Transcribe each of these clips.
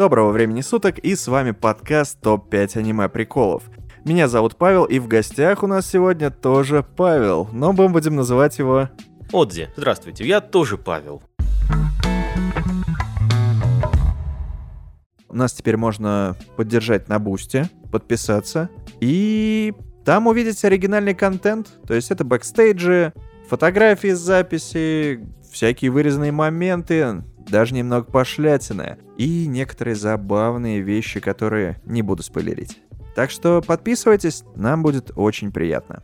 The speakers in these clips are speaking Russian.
Доброго времени суток, и с вами подкаст ТОП-5 аниме приколов. Меня зовут Павел, и в гостях у нас сегодня тоже Павел, но мы будем называть его... Отзи, здравствуйте, я тоже Павел. Нас теперь можно поддержать на Boosty, подписаться, и там увидеть оригинальный контент, то есть это бэкстейджи, фотографии с записи, всякие вырезанные моменты, даже немного пошлятины и некоторые забавные вещи, которые не буду спойлерить. Так что подписывайтесь, нам будет очень приятно.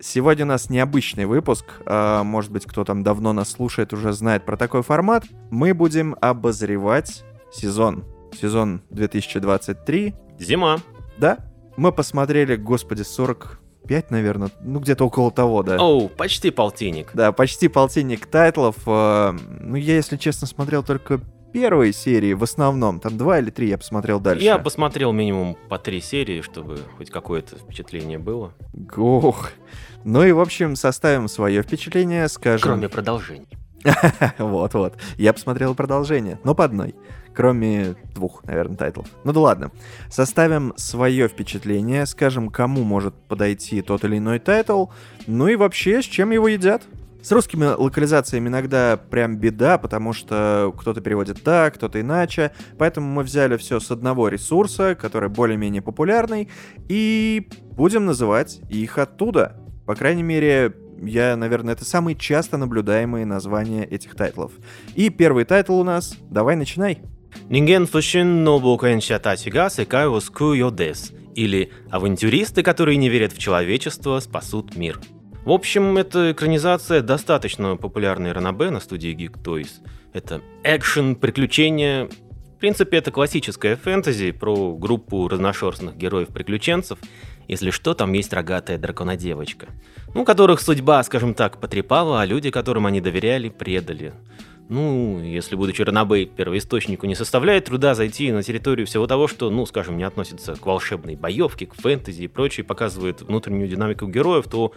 Сегодня у нас необычный выпуск. А, может быть, кто там давно нас слушает, уже знает про такой формат. Мы будем обозревать сезон. Сезон 2023. Зима. Да. Мы посмотрели, господи, 40 5, наверное, ну где-то около того, да. Оу, почти полтинник. Да, почти полтинник тайтлов. Э, ну, я, если честно, смотрел только первые серии в основном. Там два или три я посмотрел дальше. Я посмотрел минимум по три серии, чтобы хоть какое-то впечатление было. Ох. Ну и, в общем, составим свое впечатление, скажем... Кроме продолжений. Вот-вот. Я посмотрел продолжение, но по одной. Кроме двух, наверное, тайтлов. Ну да ладно. Составим свое впечатление, скажем, кому может подойти тот или иной тайтл, ну и вообще, с чем его едят. С русскими локализациями иногда прям беда, потому что кто-то переводит так, кто-то иначе. Поэтому мы взяли все с одного ресурса, который более-менее популярный, и будем называть их оттуда. По крайней мере, я, наверное, это самые часто наблюдаемые названия этих тайтлов. И первый тайтл у нас. Давай, начинай. 人間不信の冒険者たちが世界を救うようです. Или «Авантюристы, которые не верят в человечество, спасут мир». В общем, эта экранизация достаточно популярной ранобе на студии Geek Toys. Это экшен, приключения. В принципе, это классическая фэнтези про группу разношерстных героев-приключенцев – если что, там есть рогатая драконодевочка. Ну, которых судьба, скажем так, потрепала, а люди, которым они доверяли, предали. Ну, если, будучи Ранабей, первоисточнику не составляет труда зайти на территорию всего того, что, ну, скажем, не относится к волшебной боевке, к фэнтези и прочее, показывает внутреннюю динамику героев, то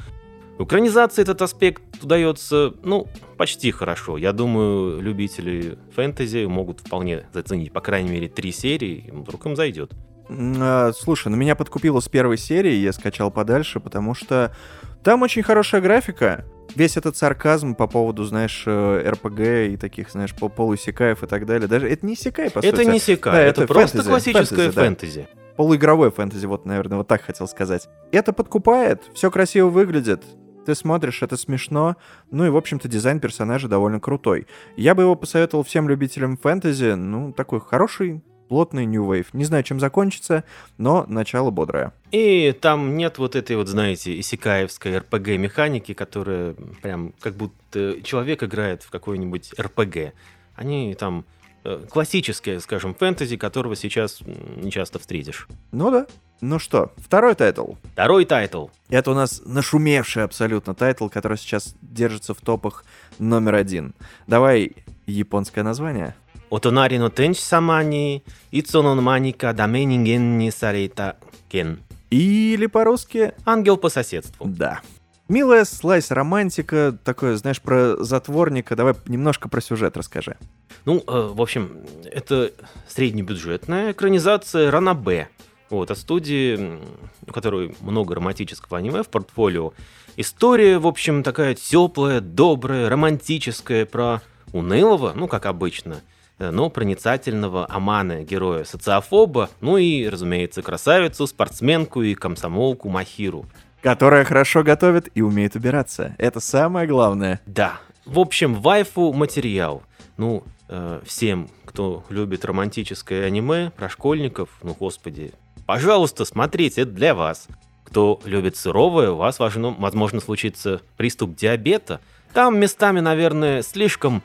в экранизации этот аспект удается, ну, почти хорошо. Я думаю, любители фэнтези могут вполне заценить, по крайней мере, три серии, вдруг им зайдет. А, слушай, ну меня подкупило с первой серии, я скачал подальше, потому что там очень хорошая графика. Весь этот сарказм по поводу, знаешь, э, РПГ и таких, знаешь, по полусекаев и так далее. Даже это не секай, по это сути. Не секай, да, это, это просто фэнтези, классическое фэнтези. фэнтези. Да. Полуигровое фэнтези, вот, наверное, вот так хотел сказать. Это подкупает, все красиво выглядит. Ты смотришь, это смешно. Ну и, в общем-то, дизайн персонажа довольно крутой. Я бы его посоветовал всем любителям фэнтези. Ну, такой хороший, плотный New Wave. Не знаю, чем закончится, но начало бодрое. И там нет вот этой вот, знаете, исекаевской RPG-механики, которая прям как будто человек играет в какой-нибудь RPG. Они там э, классические, скажем, фэнтези, которого сейчас не часто встретишь. Ну да. Ну что, второй тайтл. Второй тайтл. Это у нас нашумевший абсолютно тайтл, который сейчас держится в топах номер один. Давай японское название. お隣の天使様にいつの間にかダメ人間にされた件 Или по-русски «Ангел по соседству». Да. Милая слайс романтика, такое, знаешь, про затворника. Давай немножко про сюжет расскажи. Ну, э, в общем, это среднебюджетная экранизация Ранабе. Вот, от студии, у которой много романтического аниме в портфолио. История, в общем, такая теплая, добрая, романтическая, про унылого, ну, как обычно – Э, но проницательного Амана, героя социофоба, ну и, разумеется, красавицу, спортсменку и комсомолку Махиру. Которая хорошо готовит и умеет убираться. Это самое главное. Да. В общем, вайфу материал. Ну, э, всем, кто любит романтическое аниме про школьников, ну, господи, пожалуйста, смотрите, это для вас. Кто любит сыровое, у вас, возможно, случится приступ диабета. Там местами, наверное, слишком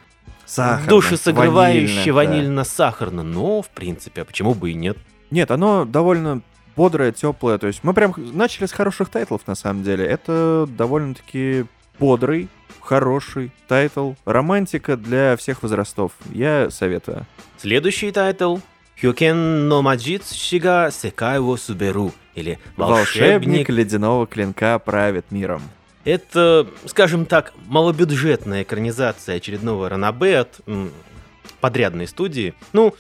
Сахарно, душесогревающе ванильно-сахарно. Да. Но, в принципе, а почему бы и нет? Нет, оно довольно бодрое, теплое. То есть мы прям начали с хороших тайтлов, на самом деле. Это довольно-таки бодрый, хороший тайтл. Романтика для всех возрастов. Я советую. Следующий тайтл 氷剣の魔術師が世界を統べる или Волшебник, Волшебник ледяного клинка правит миром. Это, скажем так, малобюджетная экранизация очередного ранобе от м, подрядной студии. Ну,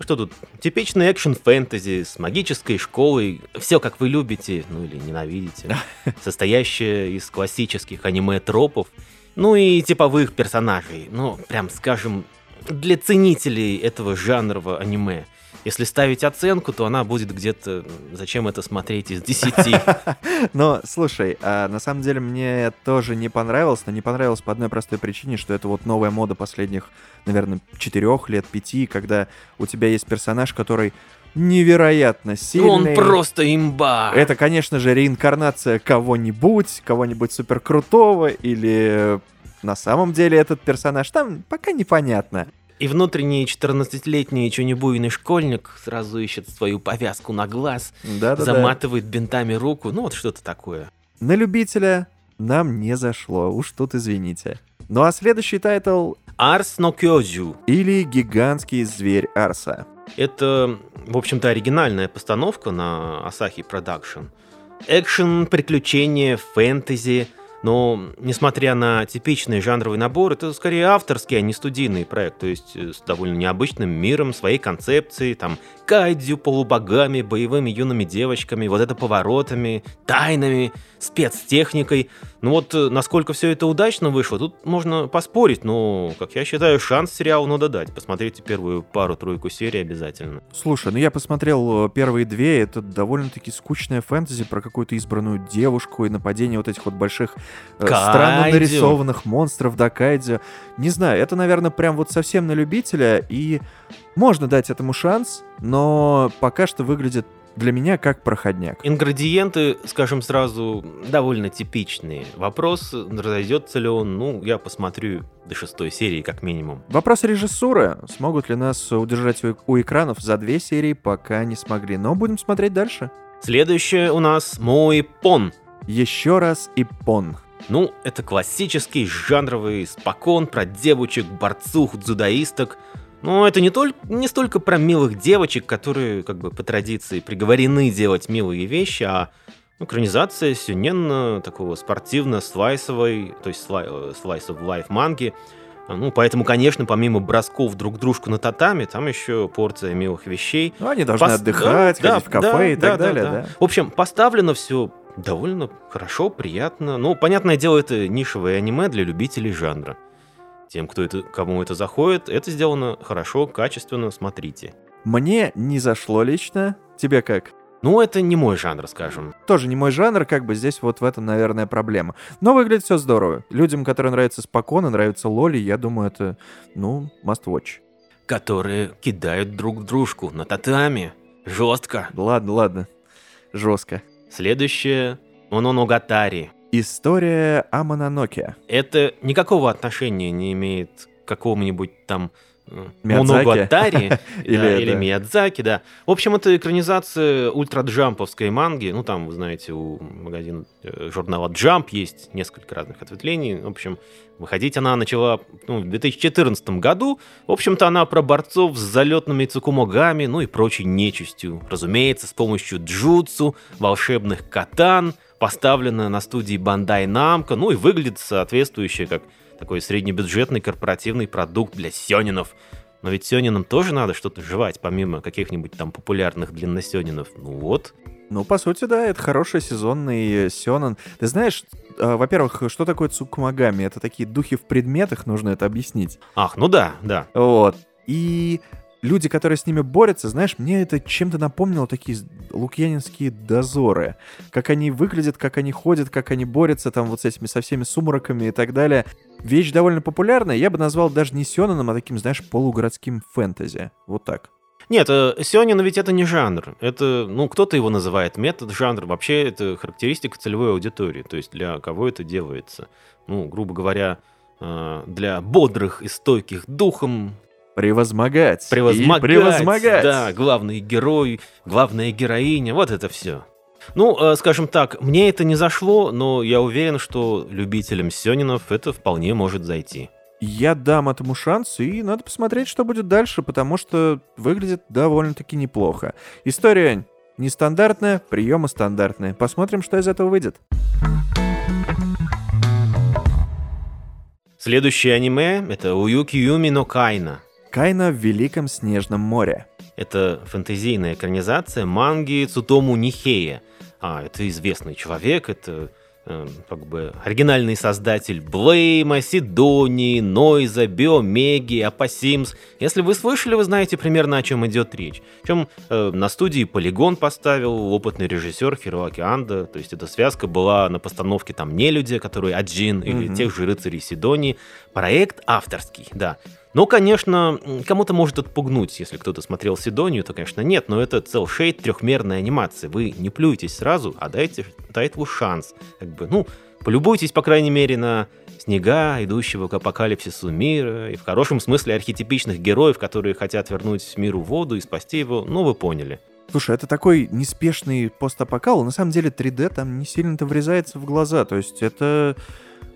что тут? Типичный экшен-фэнтези с магической школой. Все, как вы любите, ну или ненавидите. Состоящая из классических аниме-тропов. Ну и типовых персонажей. Ну, прям скажем, для ценителей этого жанрового аниме. Если ставить оценку, то она будет где-то «Зачем это смотреть из 10?» Но, слушай, а на самом деле мне тоже не понравилось, но не понравилось по одной простой причине, что это вот новая мода последних, наверное, четырех лет, пяти, когда у тебя есть персонаж, который невероятно сильный. Он просто имба! Это, конечно же, реинкарнация кого-нибудь, кого-нибудь супер крутого, или на самом деле этот персонаж там пока непонятно. И внутренний 14-летний чунебуйный школьник сразу ищет свою повязку на глаз, Да-да-да. заматывает бинтами руку, ну вот что-то такое. На любителя нам не зашло, уж тут извините. Ну а следующий тайтл アルスの巨獣. или «Гигантский зверь Арса». Это, в общем-то, оригинальная постановка на Asahi Production. Экшен, приключения, фэнтези. Но, несмотря на типичный жанровый набор, это скорее авторский, а не студийный проект. То есть э, с довольно необычным миром, своей концепцией, там, кайдзю, полубогами, боевыми юными девочками, вот это поворотами, тайнами, спецтехникой. Ну вот, э, насколько все это удачно вышло, тут можно поспорить, но, как я считаю, шанс сериалу надо дать. Посмотрите первую пару-тройку серий обязательно. Слушай, ну я посмотрел э, первые две, это довольно-таки скучная фэнтези про какую-то избранную девушку и нападение вот этих вот больших э, странно Кайдзю. нарисованных монстров до кайдзю. Не знаю, это, наверное, прям вот совсем на любителя, и можно дать этому шанс, но пока что выглядит для меня как проходняк. Ингредиенты, скажем сразу, довольно типичные. Вопрос, разойдется ли он, ну, я посмотрю до шестой серии как минимум. Вопрос режиссуры. Смогут ли нас удержать у, у экранов за две серии, пока не смогли. Но будем смотреть дальше. Следующее у нас Мой Пон. Еще раз и пон. Ну, это классический жанровый спокон про девочек, борцух, дзюдоисток. Но это не, только, не столько про милых девочек, которые, как бы, по традиции приговорены делать милые вещи, а экранизация сюненно такого спортивно-слайсовой, то есть слай, э, slice of life манги. Ну, поэтому, конечно, помимо бросков друг дружку на татами, там еще порция милых вещей. Ну, они должны Пос- отдыхать, да, ходить в да, кафе и да, так да, далее, да. да. В общем, поставлено все довольно хорошо, приятно. Ну, понятное дело, это нишевое аниме для любителей жанра. Тем, кто это, кому это заходит, это сделано хорошо, качественно, смотрите. Мне не зашло лично. Тебе как? Ну, это не мой жанр, скажем. Тоже не мой жанр, как бы здесь вот в этом, наверное, проблема. Но выглядит все здорово. Людям, которые нравятся спокойно, нравится Лоли, я думаю, это, ну, must watch. Которые кидают друг дружку на татами. Жестко. Ладно, ладно. Жестко. Следующее Мононогатари. История о Мононоке. Это никакого отношения не имеет к какому-нибудь там Миядзаки. Моногатари да, Или или это- Миядзаки, да. В общем, это экранизация ультраджамповской манги. Ну, там, вы знаете, у магазина э, журнала Jump есть несколько разных ответвлений. В общем, выходить она начала ну, в 2014 году. В общем-то, она про борцов с залетными цукумогами, ну и прочей нечистью. Разумеется, с помощью джутсу, волшебных катан, поставлена на студии Bandai Namco, ну и выглядит соответствующе как такой среднебюджетный корпоративный продукт для сёнинов. Но ведь сёнинам тоже надо что-то жевать, помимо каких-нибудь там популярных длинносёнинов. Ну вот. Ну, по сути, да, это хороший сезонный сёнэн. Ты знаешь, э, во-первых, что такое цукумагами? Это такие духи в предметах, нужно это объяснить. Ах, ну да, да. Вот. И люди, которые с ними борются, знаешь, мне это чем-то напомнило такие лукьянинские дозоры. Как они выглядят, как они ходят, как они борются там вот с этими со всеми сумраками и так далее. Вещь довольно популярная, я бы назвал даже не сёнаном, а таким, знаешь, полугородским фэнтези. Вот так. Нет, э, сёнин ведь это не жанр. Это, ну, кто-то его называет метод жанр. Вообще это характеристика целевой аудитории. То есть для кого это делается. Ну, грубо говоря, э, для бодрых и стойких духом, Превозмогать. И превозмогать. превозмогать. Да, главный герой, главная героиня, вот это все. Ну, э, скажем так, мне это не зашло, но я уверен, что любителям Сёнинов это вполне может зайти. Я дам этому шанс, и надо посмотреть, что будет дальше, потому что выглядит довольно-таки неплохо. История нестандартная, приемы стандартные. Посмотрим, что из этого выйдет. Следующее аниме — это Уюки Юми но Кайна. Кайна в Великом Снежном море. Это фэнтезийная экранизация манги Цутому Нихея. А, это известный человек, это э, как бы оригинальный создатель Блейма, Сидонии, Нойза, Биомеги, Апасимс. Если вы слышали, вы знаете примерно о чем идет речь. Причем э, на студии Полигон поставил опытный режиссер Хироаки Анда. То есть эта связка была на постановке там не люди, которые Аджин или Мгм. тех же рыцарей Сидонии. Проект авторский, да. Ну, конечно, кому-то может отпугнуть, если кто-то смотрел Сидонию, то, конечно, нет, но это целшейд трехмерная анимация. Вы не плюйтесь сразу, а дайте Тайтлу шанс. Как бы, ну, полюбуйтесь, по крайней мере, на снега, идущего к апокалипсису мира, и в хорошем смысле архетипичных героев, которые хотят вернуть миру воду и спасти его, ну, вы поняли. Слушай, это такой неспешный постапокал. На самом деле 3D там не сильно-то врезается в глаза. То есть это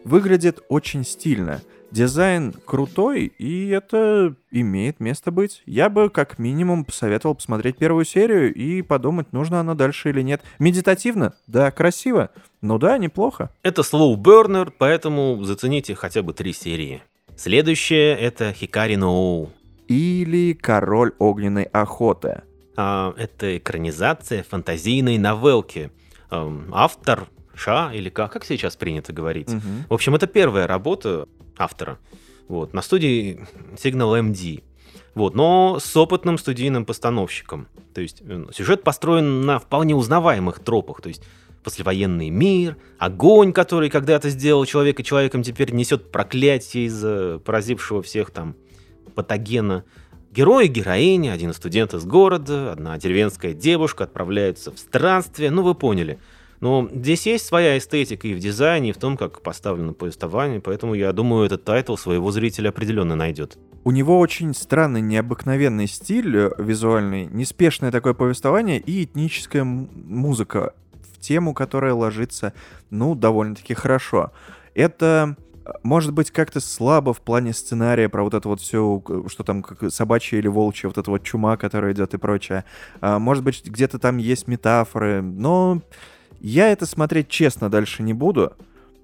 выглядит очень стильно. Дизайн крутой, и это имеет место быть. Я бы как минимум посоветовал посмотреть первую серию и подумать, нужно она дальше или нет. Медитативно? Да, красиво. Ну да, неплохо. Это slow burner, поэтому зацените хотя бы три серии. Следующее — это Хикари Ноу. Или Король огненной охоты. А, это экранизация фантазийной новелки. Эм, автор Ша или как, как сейчас принято говорить. Мгм. В общем, это первая работа автора. Вот, на студии Signal MD. Вот, но с опытным студийным постановщиком. То есть э, сюжет построен на вполне узнаваемых тропах. То есть послевоенный мир, огонь, который когда-то сделал человека человеком, теперь несет проклятие из-за поразившего всех там патогена. Герой и героиня, один студент из города, одна деревенская девушка отправляются в странствие, ну вы поняли. Но здесь есть своя эстетика и в дизайне, и в том, как поставлено повествование, поэтому я думаю, этот тайтл своего зрителя определенно найдет. У него очень странный, необыкновенный стиль э, визуальный, неспешное такое повествование и этническая музыка в тему, которая ложится, ну, довольно-таки хорошо. Это э, может быть как-то слабо в плане сценария про вот это вот все, что там как собачья или волчья, вот эта вот чума, которая идет и прочее. А, Может быть, где-то там есть метафоры, но я это смотреть честно дальше не буду,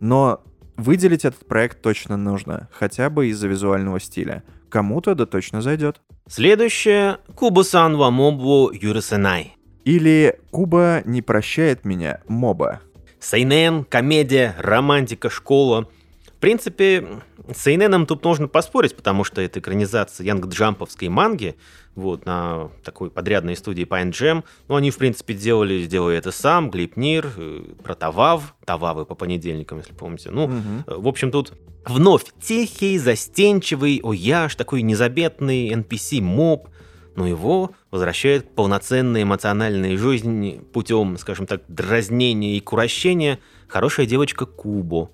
но выделить этот проект точно нужно, хотя бы из-за визуального стиля. Кому-то да точно зайдет. Следующее — Кубусан ва мобу юрисенай. Или Куба не прощает меня, моба. Сейнен, комедия, романтика, школа. В принципе, с Сейненом тут можно поспорить, потому что это экранизация янгджамповской манги, вот, на такой подрядной студии Pine Jam. Ну, они, в принципе, делали, сделали это сам, Глипнир, э, про Тавав, Тававы по понедельникам, если помните. Ну. Э, В общем, тут вновь тихий, застенчивый, ояж, такой незаметный NPC-моб, но его возвращает к полноценной эмоциональной жизни путем, скажем так, дразнения и курощения хорошая девочка Кубо.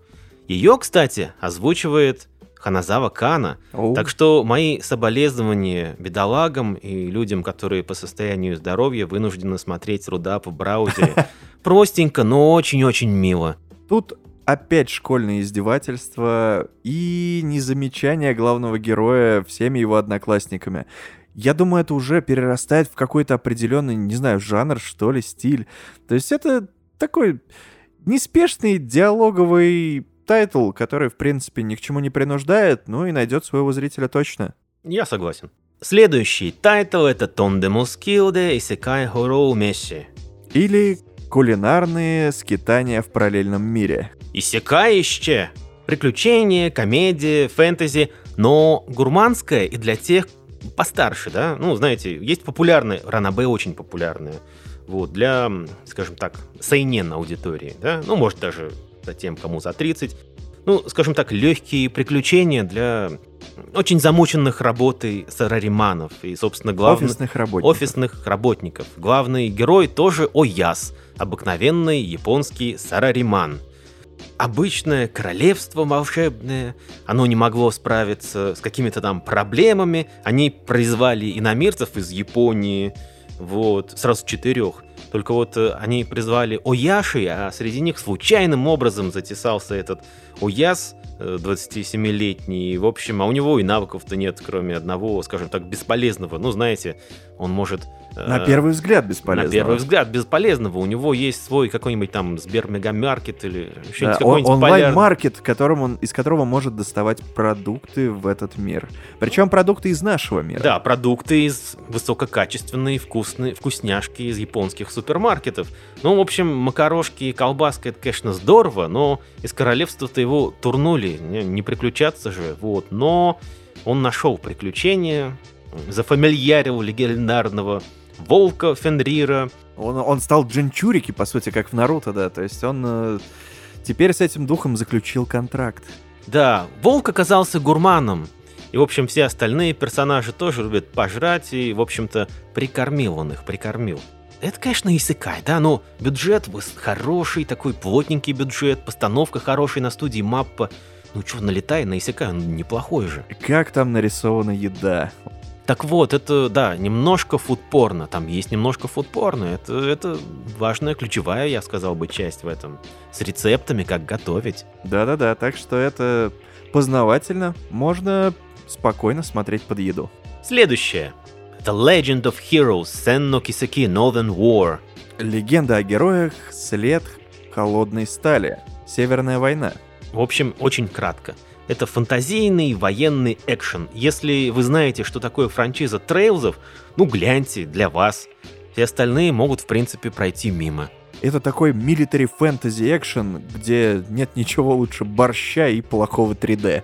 Ее, кстати, озвучивает Ханазава Кана, Оу. так что мои соболезнования бедолагам и людям, которые по состоянию здоровья вынуждены смотреть рудап в браузере. Простенько, но очень-очень мило. Тут опять школьное издевательство и незамечание главного героя всеми его одноклассниками. Я думаю, это уже перерастает в какой-то определенный, не знаю, жанр, что ли, стиль. То есть это такой неспешный диалоговый тайтл, который, в принципе, ни к чему не принуждает, ну и найдет своего зрителя точно. Я согласен. Следующий тайтл это とんでもスキルで異世界放浪メシ. Или кулинарные скитания в параллельном мире. Исекаище. Приключения, комедия, фэнтези, но гурманское и для тех постарше, да? Ну, знаете, есть популярные, ранобэ очень популярные. Вот, для, скажем так, сайнен аудитории, да? Ну, может, даже за тем, кому за 30. Ну, скажем так, легкие приключения для очень замученных работой сарариманов. И, собственно, главный... Офисных работников. офисных работников. Главный герой тоже Ояс, обыкновенный японский сарариман. Обычное королевство волшебное, оно не могло справиться с какими-то там проблемами, они призвали иномирцев из Японии, вот, сразу четырех. Только вот э, они призвали Ояши, а среди них случайным образом затесался этот Ояс, э, 27-летний. В общем, а у него и навыков-то нет, кроме одного, скажем так, бесполезного. Ну, знаете, он может На первый взгляд бесполезно. На первый взгляд бесполезного. У него есть свой какой-нибудь там Сбермегамаркет или Да, какой-нибудь онлайн-маркет, которым он, из которого может доставать продукты в этот мир. Причем продукты из нашего мира. Да, продукты из высококачественные, вкусные, вкусняшки из японских супермаркетов. Ну, в общем, макарошки и колбаска, это, конечно, здорово, но из королевства-то его турнули, не, не приключаться же, вот. Но он нашел приключения, зафамильярил легендарного волка Фенрира, Он, он стал джинчурики, по сути, как в Наруто, да. То есть он э, теперь с этим духом заключил контракт. Да, волк оказался гурманом. И, в общем, все остальные персонажи тоже любят пожрать, и, в общем-то, прикормил он их, прикормил. Это, конечно, Исыкай, да, но бюджет хороший, такой плотненький бюджет, постановка хорошая на студии Маппа. Ну что, налетай на Исыкай, он неплохой же. Как там нарисована еда? Так вот, это, да, немножко фудпорно, там есть немножко фудпорно, это, это важная, ключевая, я сказал бы, часть в этом. С рецептами, как готовить. Да-да-да, так что это познавательно. Можно спокойно смотреть под еду. Следующее. The Legend of Heroes Senno Kiseki Northern War. Легенда о героях «След холодной стали». Северная война. В общем, очень кратко. Это фантазийный военный экшен. Если вы знаете, что такое франшиза трейлзов, ну гляньте, для вас. Все остальные могут, в принципе, пройти мимо. Это такой military fantasy экшен, где нет ничего лучше борща и плохого 3D.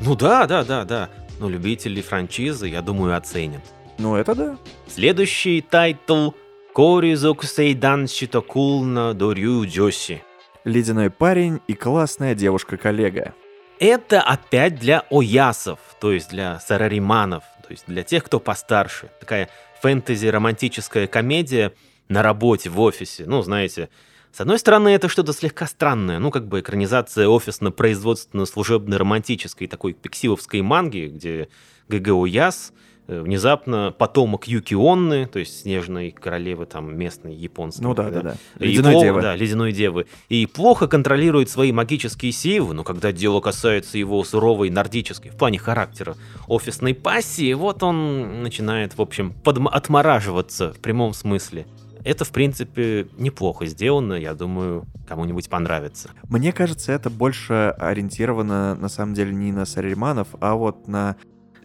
Ну да, да, да, да. Но любители франшизы, я думаю, оценят. Ну это да. Следующий тайтл 氷属性男子とクールな同僚女子. Ледяной парень и классная девушка-коллега. Это опять для оясов, то есть для сарариманов, то есть для тех, кто постарше. Такая фэнтези-романтическая комедия на работе, в офисе. Ну, знаете, с одной стороны, это что-то слегка странное, ну, как бы экранизация офисно-производственно-служебной романтической такой пиксиловской манги, где ГГ Ояс э, внезапно потомок Юки Онны, то есть снежной королевы там местной японской. Ну да, да, да. Ледяной плохо- девы. Да, ледяной девы. И плохо контролирует свои магические силы, но когда дело касается его суровой нордической, в плане характера, офисной пассии, вот он начинает, в общем, подм- отмораживаться в прямом смысле. Это, в принципе, неплохо сделано, я думаю, кому-нибудь понравится. Мне кажется, это больше ориентировано, на самом деле, не на сарариманов, а вот на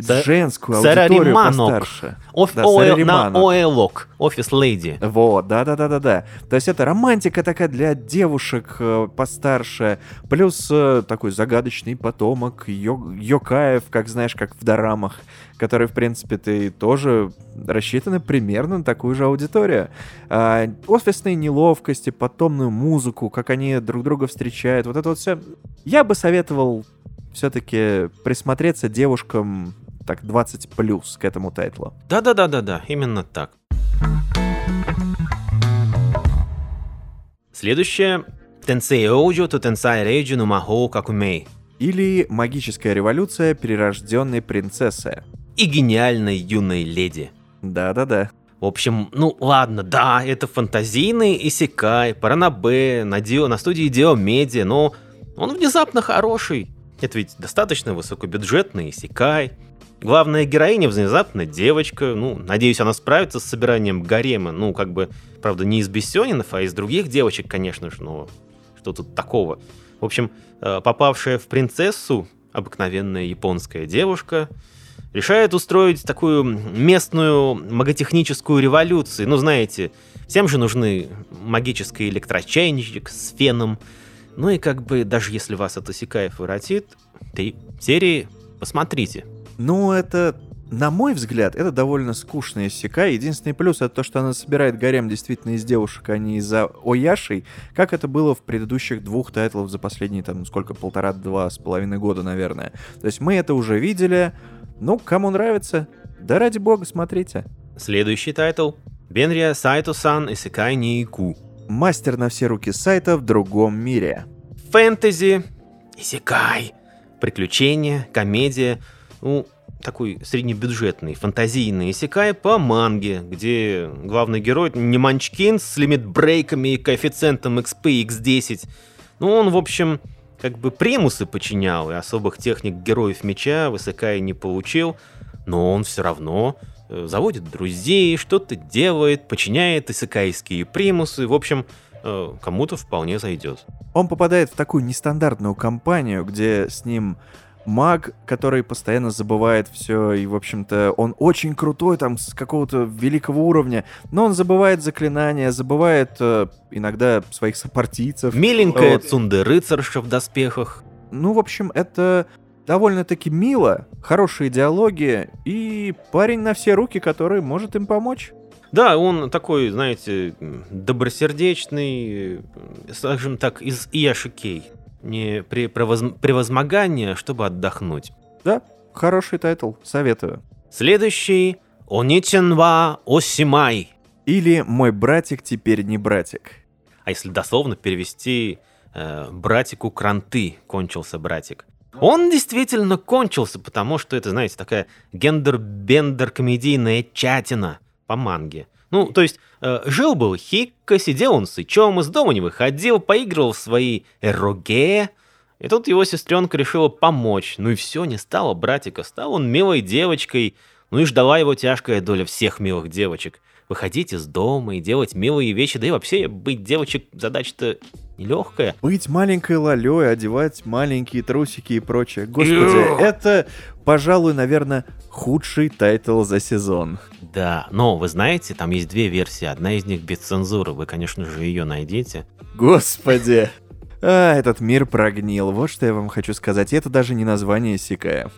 Са- женскую аудиторию постарше. Оф- Да, ОЭ- на. ОЭЛОК, офис леди. Вот, да-да-да-да-да. То есть это романтика такая для девушек э, постарше, плюс э, такой загадочный потомок йо- Йокаев, как знаешь, как в дорамах, которые, в принципе, ты тоже рассчитаны примерно на такую же аудиторию. А, офисные неловкости, потомную музыку, как они друг друга встречают, вот это вот все. Я бы советовал все-таки присмотреться девушкам так 20 плюс к этому тайтлу. Да-да-да-да-да, именно так. Следующее. Тенсей Оуджо то Тенсай Рейджи ну Махоу Какумей. Или «Магическая революция перерожденной принцессы». И гениальной юной леди. Да-да-да. В общем, ну ладно, да, это фантазийный Исекай, Паранабе, на, Дио, на студии Дио Медиа, но он внезапно хороший. Это ведь достаточно высокобюджетный Исекай. Главная героиня внезапно девочка. Ну, надеюсь, она справится с собиранием гарема. Ну, как бы, правда, не из Бессенинов, а из других девочек, конечно же. Но что тут такого? В общем, э, попавшая в принцессу, обыкновенная японская девушка, решает устроить такую местную маготехническую революцию. Ну, знаете, всем же нужны магический электрочайничек с феном. Ну и как бы, даже если вас это Сикаев воротит, три серии посмотрите. Ну, это, на мой взгляд, это довольно скучный исекай. Единственный плюс это то, что она собирает гарем действительно из девушек, а не из ОЯШей, как это было в предыдущих двух тайтлах за последние, там, сколько, полтора-два с половиной года, наверное. То есть мы это уже видели. Ну, кому нравится, да ради бога, смотрите. Следующий тайтл. 便利屋斎藤さん、異世界に行く. Мастер на все руки Сайто в другом мире. Фэнтези, Исекай, приключения, комедия. Ну, такой среднебюджетный, фантазийный Исекай по манге, где главный герой не манчкин с лимит-брейками и коэффициентом XP и X10. Ну, он, в общем, как бы примусы подчинял, и особых техник героев меча в Исекае не получил, но он все равно э, заводит друзей, что-то делает, подчиняет исакайские примусы. В общем, э, кому-то вполне зайдет. Он попадает в такую нестандартную компанию, где с ним маг, который постоянно забывает все, и, в общем-то, он очень крутой, там, с какого-то великого уровня, но он забывает заклинания, забывает э, иногда своих сопартийцев. Миленькая Вот. цунде-рыцарша в доспехах. Ну, в общем, это довольно-таки мило, хорошие диалоги, и парень на все руки, который может им помочь. Да, он такой, знаете, добросердечный, э, скажем так, из Ияшикей. Не при превоз- превозмогание, чтобы отдохнуть. Да, хороший тайтл, советую. Следующий お兄ちゃんはおしまい. Или «Мой братик теперь не братик». А если дословно перевести э, братику кранты кончился братик. Он действительно кончился, потому что это, знаете, такая gender bender комедийная этчатина по манге. Ну, то есть, жил-был Хикка, сидел он с Ичом, из дома не выходил, поигрывал в свои эроге, и тут его сестренка решила помочь. Ну и все, не стало братика, стал он милой девочкой, ну и ждала его тяжкая доля всех милых девочек. Выходить из дома и делать милые вещи, да и вообще быть девочек задача-то нелегкая. Быть маленькой лалей, одевать маленькие трусики и прочее. Господи, это, пожалуй, наверное, худший тайтл за сезон. Да, но вы знаете, там есть две версии. Одна из них без цензуры. Вы, конечно же, ее найдете. Господи. А, этот мир прогнил. Вот что я вам хочу сказать. И это даже не название исекая.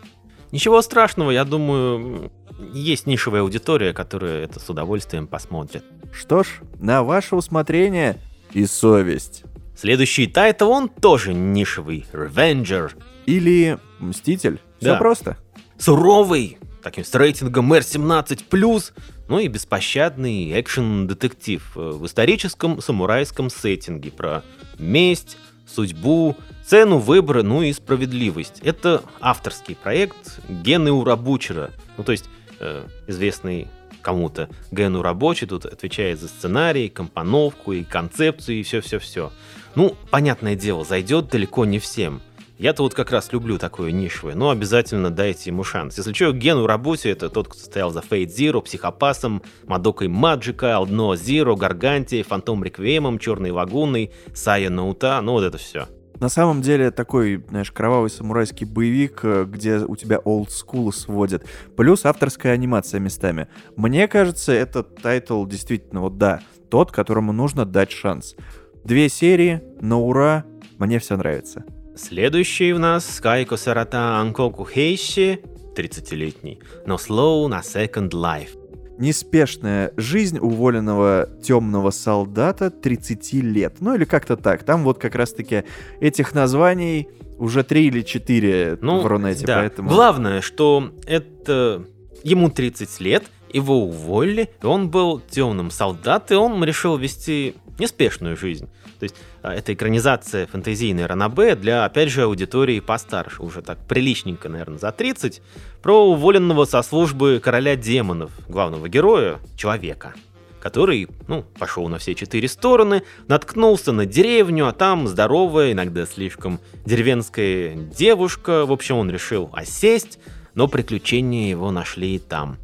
Ничего страшного, я думаю, есть нишевая аудитория, которая это с удовольствием посмотрит. Что ж, на ваше усмотрение и совесть. Следующий тайтл, он тоже нишевый. Revenger. Или Мститель. Все Да. просто. Суровый, таким с рейтингом R17+, ну и беспощадный экшен-детектив э, в историческом самурайском сеттинге про месть, судьбу, цену выбора, ну и справедливость. Это авторский проект Гены Урабучера, ну то есть э, известный кому-то Ген Урабочи тут отвечает за сценарий, компоновку и концепцию и все-все-все. Ну, понятное дело, зайдет далеко не всем. Я-то вот как раз люблю такое нишевое, но обязательно дайте ему шанс. Если что, Ген Уробути это тот, кто стоял за Fate Zero, Психопасом, Мадокой Маджика, Aldnoah Zero, Гарганти, Фантом Реквиемом, Черной Лагуной, 沙耶の唄, ну вот это все. На самом деле такой, знаешь, кровавый самурайский боевик, э, где у тебя олдскулы сводит. Плюс авторская анимация местами. Мне кажется, этот тайтл действительно, вот да, тот, которому нужно дать шанс. Две серии, на ура, мне все нравится. Следующий у нас Кайко Сарата Анкоку Хейши, 30-летний, но slow на Second Life. Неспешная жизнь уволенного темного солдата 30 лет. Ну или как-то так. Там вот как раз-таки этих названий уже три или четыре Ну, в Рунете, да. поэтому... Главное, что это ему 30 лет, его уволили, он был темным солдатом, и он решил вести неспешную жизнь. То есть а, это экранизация фэнтезийной ранобэ для, опять же, аудитории постарше, уже так приличненько, наверное, за 30, про уволенного со службы короля демонов, главного героя, человека который, ну, пошел на все четыре стороны, наткнулся на деревню, а там здоровая, иногда слишком деревенская девушка. В общем, он решил осесть, но приключения его нашли и там.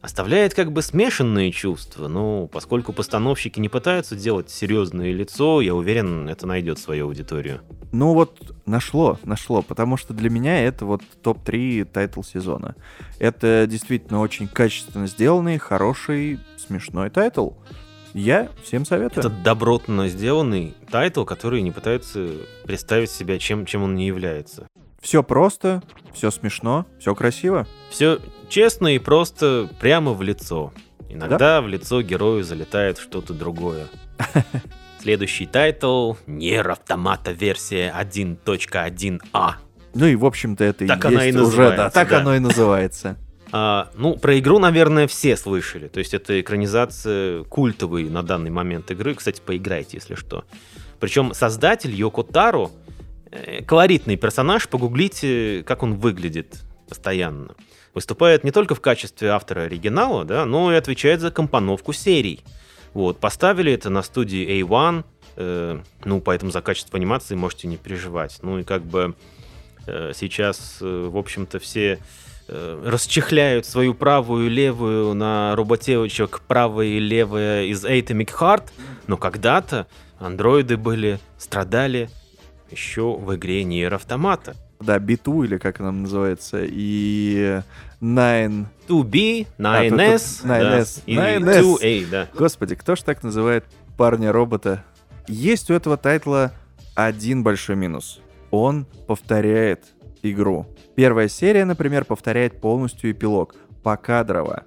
Оставляет как бы смешанные чувства, но поскольку постановщики не пытаются делать серьезное лицо, я уверен, это найдет свою аудиторию. Ну вот нашло, нашло, потому что для меня это вот топ-3 тайтл сезона. Это действительно очень качественно сделанный, хороший, смешной тайтл. Я всем советую. Это добротно сделанный тайтл, который не пытается представить себя чем, чем он не является. Все просто, все смешно, все красиво. Все честно и просто прямо в лицо. Иногда в лицо герою залетает что-то другое. Следующий тайтл Nier Automata версия 1.1а. Ну и, в общем-то, это Так и она есть и уже, да, так да. оно и называется. А, ну, про игру, наверное, все слышали. То есть это экранизация культовой на данный момент игры. Кстати, поиграйте, если что. Причем создатель Йоко Таро э, колоритный персонаж, погуглите, как он выглядит постоянно. Выступает не только в качестве автора оригинала, да, но и отвечает за компоновку серий. Вот, поставили это на студии A1, э, ну, поэтому за качество анимации можете не переживать. Ну и как бы э, сейчас, э, в общем-то, все э, расчехляют свою правую и левую на роботевочек правая и левая из Atomic Heart, но когда-то андроиды были, страдали еще в игре Nier Автомата. Да, B2 или как она называется, и Nine... 2B, 9S, А, 9S, да, и 9S. 2A, да. Господи, кто ж так называет парня-робота? Есть у этого тайтла один большой минус. Он повторяет игру. Первая серия, например, повторяет полностью эпилог, покадрово.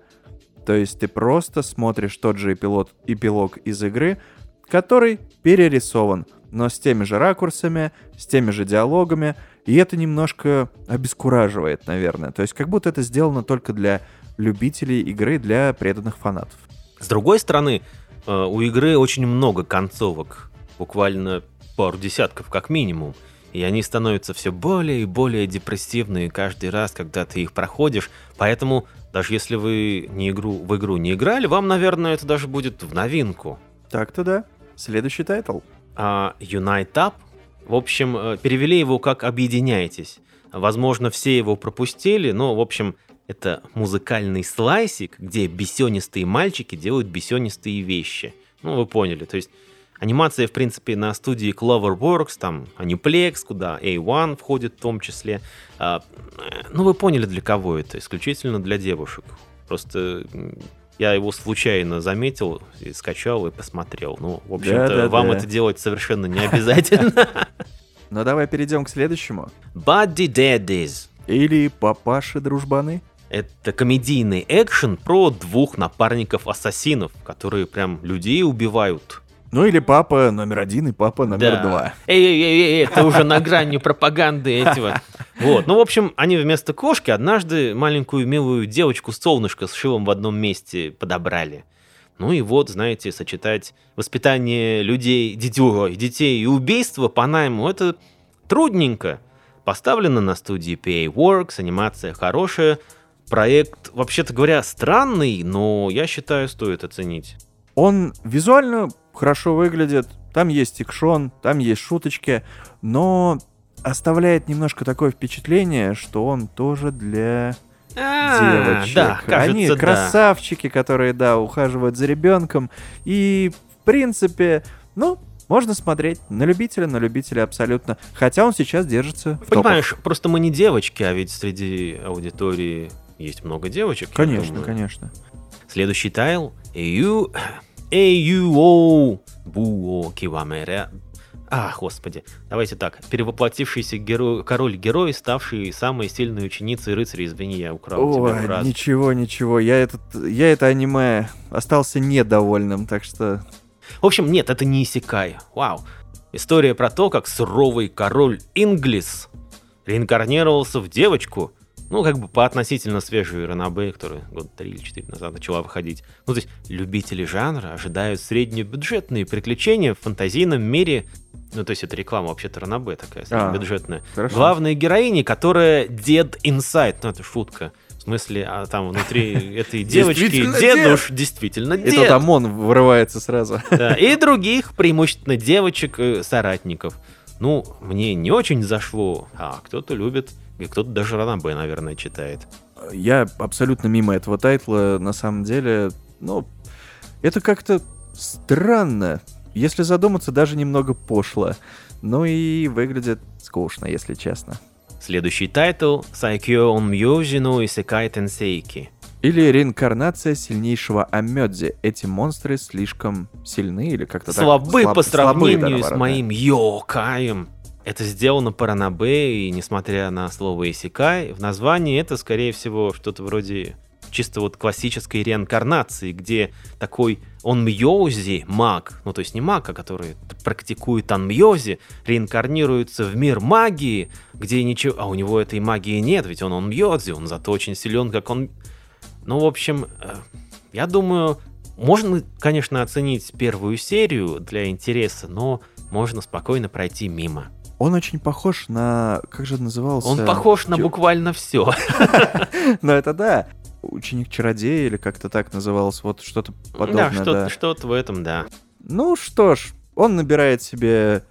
То есть ты просто смотришь тот же эпилог, эпилог из игры, который перерисован, но с теми же ракурсами, с теми же диалогами, и это немножко обескураживает, наверное. То есть как будто это сделано только для любителей игры, для преданных фанатов. С другой стороны, э, у игры очень много концовок, буквально пару десятков как минимум, и они становятся все более и более депрессивные каждый раз, когда ты их проходишь, поэтому даже если вы не игру, в игру не играли, вам, наверное, это даже будет в новинку. Так-то да. Следующий тайтл. А Unite Up, в общем, э, перевели его как «Объединяйтесь». Возможно, все его пропустили, но, в общем, это музыкальный слайсик, где бисёнистые мальчики делают бисёнистые вещи. Ну, вы поняли. То есть анимация, в принципе, на студии Cloverworks, там Aniplex, куда A1 входит в том числе. А, э, ну, вы поняли, для кого это. Исключительно для девушек. Просто я его случайно заметил, и скачал и посмотрел. Ну, в общем-то, Да-да-да. вам это делать совершенно не обязательно. Ну давай перейдем к следующему. Buddy Daddies. Или папаши-дружбаны. Это комедийный экшен про двух напарников-ассасинов, которые прям людей убивают. Ну или папа номер один и папа номер Да. два. Эй-эй-эй, это уже на грани пропаганды этого. Вот, ну, в общем, они вместо кошки однажды маленькую милую девочку солнышко с шилом в одном месте подобрали. Ну и вот, знаете, сочетать воспитание людей, детей, детей и убийство по найму, это трудненько. Поставлено на студии PA Works, анимация хорошая. Проект, вообще-то говоря, странный, но я считаю, стоит оценить. Он визуально хорошо выглядит, там есть экшон, там есть шуточки, но оставляет немножко такое впечатление, что он тоже для А, девочек. Да, кажется, Они да. красавчики, которые, да, ухаживают за ребенком. И, в принципе, ну, можно смотреть на любителя, на любителя абсолютно. Хотя он сейчас держится в топах. Понимаешь, просто мы не девочки, а ведь среди аудитории есть много девочек. Конечно, конечно. Следующий тайл. AU... AUO... Буо Кивамере. А, господи. Давайте так. Перевоплотившийся геро- король-герой, ставший самой сильной ученицей рыцаря. Извини, я украл у тебя фразу. ничего, ничего. Я, этот, я это аниме остался недовольным, так что... В общем, нет, это не Исекай. Вау. История про то, как суровый король Инглис реинкарнировался в девочку, ну, как бы по относительно свежей Ранабе, которая год три или четыре назад начала выходить. Ну, то есть любители жанра ожидают среднебюджетные приключения в фантазийном мире. Ну, то есть это реклама вообще-то Ранабе такая, среднебюджетная. Хорошо. Главной героини, которая дед инсайд, ну, это шутка. В смысле, а там внутри этой девочки дедуш действительно И дед. тут ОМОН вырывается сразу. Да, и других, преимущественно девочек, э, соратников. Ну, мне не очень зашло, а кто-то любит, и кто-то даже ранобе, наверное, читает. Я абсолютно мимо этого тайтла, на самом деле, ну, это как-то странно. Если задуматься, даже немного пошло. Ну и выглядит скучно, если честно. Следующий тайтл 最強陰陽師の異世界転生記. Или реинкарнация сильнейшего Онмёдзи. Эти монстры слишком сильны или как-то так? Слабы слаб- по слабы, сравнению да, с моим Йокаем. Это сделано по Ранабе, и несмотря на слово Исекай, в названии это, скорее всего, что-то вроде чисто вот классической реинкарнации, где такой онмьози, маг, ну то есть не маг, а который практикует онмьози, реинкарнируется в мир магии, где ничего... А у него этой магии нет, ведь он онмьози, он зато очень силен, как он... Ну, в общем, э, я думаю, можно, конечно, оценить первую серию для интереса, но можно спокойно пройти мимо. Да. Он очень похож на... Как же назывался? Он похож на буквально все. Ну это да. Ученик чародея или как-то так называлось. Вот что-то подобное, Да, что-то что-то в этом, да. Ну что ж, он набирает себе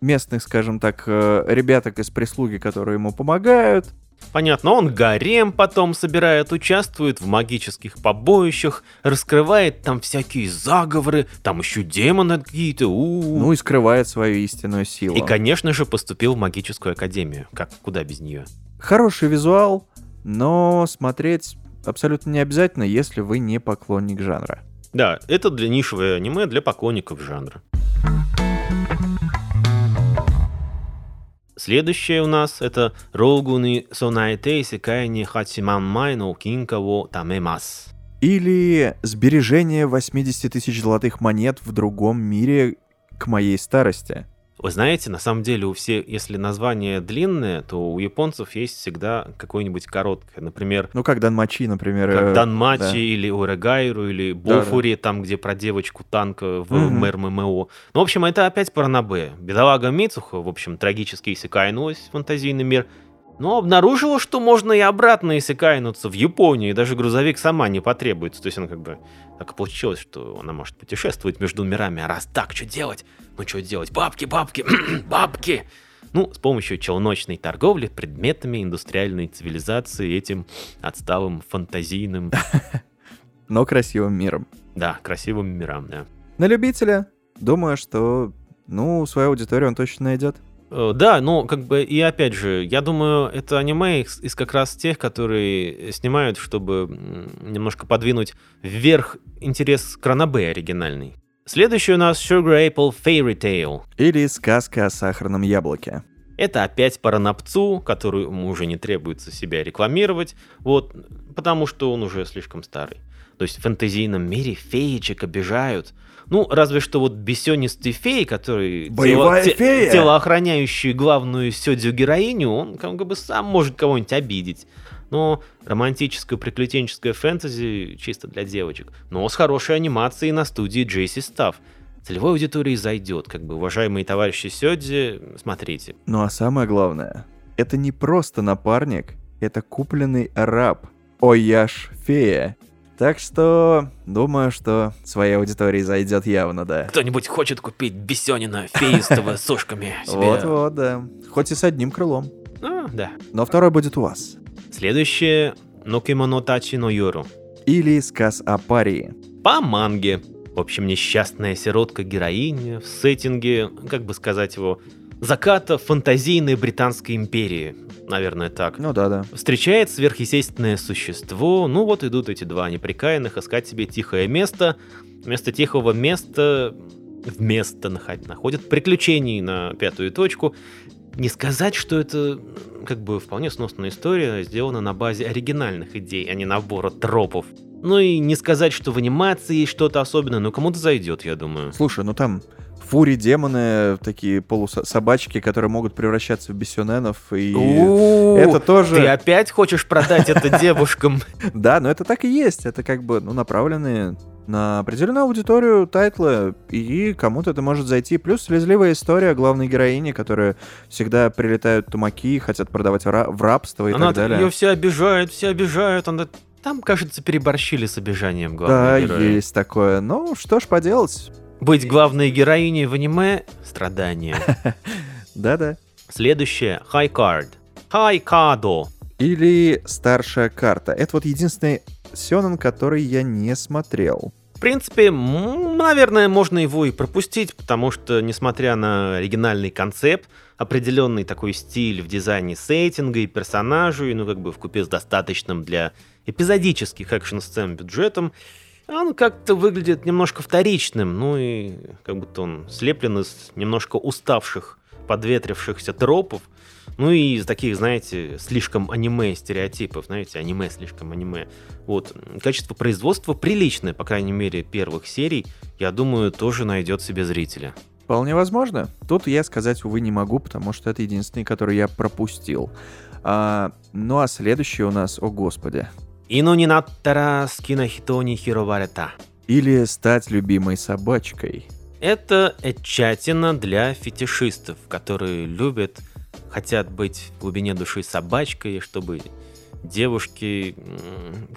местных, скажем так, э, ребяток из прислуги, которые ему помогают. Понятно, он гарем потом собирает, участвует в магических побоищах, раскрывает там всякие заговоры, там еще демоны какие-то. у-у-у. Ну и скрывает свою истинную силу. И, конечно же, поступил в магическую академию. Как, куда без нее? Хороший визуал, но смотреть абсолютно не обязательно, если вы не поклонник жанра. Да, это для нишевое аниме для поклонников жанра. Следующее у нас это Рогуни Сонайте Исекайни Хачиман Май но Кинка во Тамемас. Или сбережение 80 тысяч золотых монет в другом мире к моей старости. Вы знаете, на самом деле у всех, если название длинное, то у японцев есть всегда какое-нибудь короткое. Например, Ну, как Данмачи, например. как э, Данмачи да. или Урагайру или Да, да. Бофури, там, где про девочку танка в Мгм. ММО. Ну, в общем, это опять про Набе. Бедолага Мицуха, в общем, трагически иссякайнулась фантазийный мир, но обнаружила, что можно и обратно иссякайнуться в Японию, и даже грузовик сама не потребуется. То есть она как бы так получилось, что она может путешествовать между мирами. А раз так, что делать? Ну, что делать? Бабки, бабки, бабки! Ну, с помощью челночной торговли предметами индустриальной цивилизации, этим отсталым фантазийным, Но красивым миром. да, красивым мирам, да. На любителя, думаю, что, ну, свою аудиторию он точно найдет. Э, Да, ну, как бы, и опять же, я думаю, это аниме из, из как раз тех, которые снимают, чтобы немножко подвинуть вверх интерес к Ранобе оригинальный. Следующий у нас Sugar Apple Fairy Tale. Или сказка о сахарном яблоке. Это опять по Ранопцу, которую ему уже не требуется себя рекламировать, вот, потому что он уже слишком старый. То есть в фэнтезийном мире феечек обижают. Ну, разве что вот бесенистый фей, который... Боевая те- фея! Телоохраняющий главную сёдзю героиню, он как бы сам может кого-нибудь обидеть. Но романтическое приключенческое фэнтези чисто для девочек. Но с хорошей анимацией на студии Джейси Став. Целевой аудитории зайдет. Как бы, уважаемые товарищи Сёдзи, смотрите. Ну а самое главное, это не просто напарник, это купленный раб. Ояж фея. Так что, думаю, что своей аудитории зайдет явно, да. Кто-нибудь хочет купить бесенина феистого с ушками себе? Вот-вот, да. Хоть и с одним крылом. А, да. Но второй будет у вас. Следующее Нокимоно Тачи но Йору. Или сказ о парии. По манге. В общем, несчастная сиротка-героиня в сеттинге, как бы сказать его, заката фантазийной Британской империи. Наверное, так. Ну да-да. Встречает сверхъестественное существо. Ну вот идут эти два неприкаянных искать себе тихое место. Вместо тихого места вместо наход- находят приключений на пятую точку. Не сказать, что это как бы вполне сносная история, сделана на базе оригинальных идей, а не набора тропов. Ну и не сказать, что в анимации есть что-то особенное, но кому-то зайдет, я думаю. Слушай, ну там фури демоны, такие полусобачки, которые могут превращаться в бесюненов, и это Ты тоже... опять хочешь продать это девушкам? Да, но это так и есть. Это как бы, ну, направленные на определенную аудиторию тайтлы, и кому-то это может зайти. Плюс слезливая история главной героини, которые всегда прилетают тумаки, хотят продавать в ра- в рабство и Она так далее. ее все обижают, все обижают. Она... Там, кажется, переборщили с обижанием Да, главной героини. есть такое. Ну, что ж поделать. Быть главной героиней в аниме — страдание. Да-да. Следующее — High Card. ハイカード. Или старшая карта. Это вот единственный сёнэн, который я не смотрел. В принципе, наверное, можно его и пропустить, потому что, несмотря на оригинальный концепт, определенный такой стиль в дизайне сеттинга и персонажей, ну, как бы в купе с достаточным для эпизодических экшн-сцен бюджетом, он как-то выглядит немножко вторичным, ну и как будто он слеплен из немножко уставших, подветрившихся тропов, ну и из таких, знаете, слишком аниме стереотипов, знаете, аниме слишком аниме. Вот, качество производства приличное, по крайней мере, первых серий, я думаю, тоже найдет себе зрителя. Вполне возможно. Тут я сказать, увы, не могу, потому что это единственный, который я пропустил. А, ну а следующий у нас, о господи. Ино не наттара скина хито ни хироварета. Или стать любимой собачкой. Это этчатина для фетишистов, которые любят, хотят быть в глубине души собачкой, чтобы девушки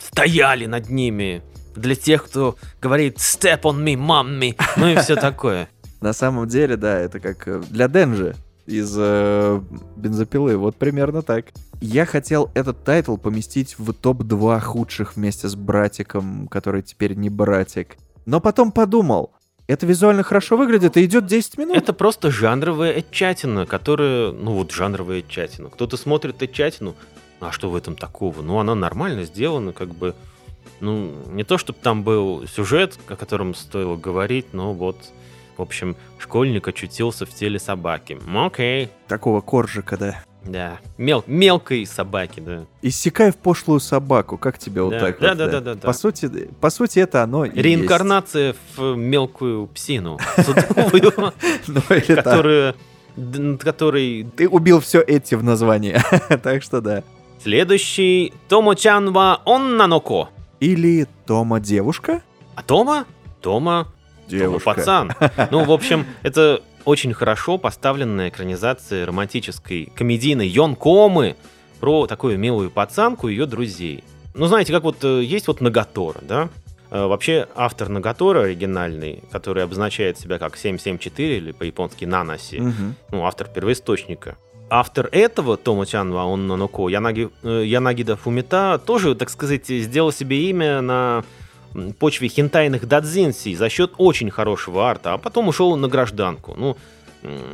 стояли над ними. Для тех, кто говорит «step on me, mommy», ну и все такое. На самом деле, да, это как э, для Денжи. Из э, бензопилы. Вот примерно так. Я хотел этот тайтл поместить в топ-2 худших вместе с братиком, который теперь не братик. Но потом подумал, это визуально хорошо выглядит и идет 10 минут. Это просто жанровая этчатина, которая, ну вот жанровая этчатина. Кто-то смотрит этчатину, а что в этом такого? Ну, она нормально сделана, как бы, ну, не то, чтобы там был сюжет, о котором стоило говорить, но вот, в общем, школьник очутился в теле собаки. Окей. Такого коржика, да. Да, мел, мелкой собаки, да. Иссякай в пошлую собаку, как тебе вот Да, так да, вот, да, да, да, да. По сути, по сути, это оно Реинкарнация в мелкую псину, есть. Ну, над которой Ты убил все эти в названии, так что да. следующий Томо-чан ва оннаноко. Или Тома девушка? А Тома? Тома Тома пацан. Ну, в общем, это очень хорошо поставленная экранизация романтической комедийной Йонкомы про такую милую пацанку и ее друзей. Ну, знаете, как вот э, есть вот Нагатора, да? Э, Вообще, автор Нагатора оригинальный, который обозначает себя как 774 или по-японски Нанаси, Мгм. ну, автор первоисточника. Автор этого, Томо Чанва Онноноко, Янаги, э, Янагида Фумита, тоже, так сказать, сделал себе имя на почве хентайных дадзинси за счет очень хорошего арта, а потом ушел на гражданку. Ну,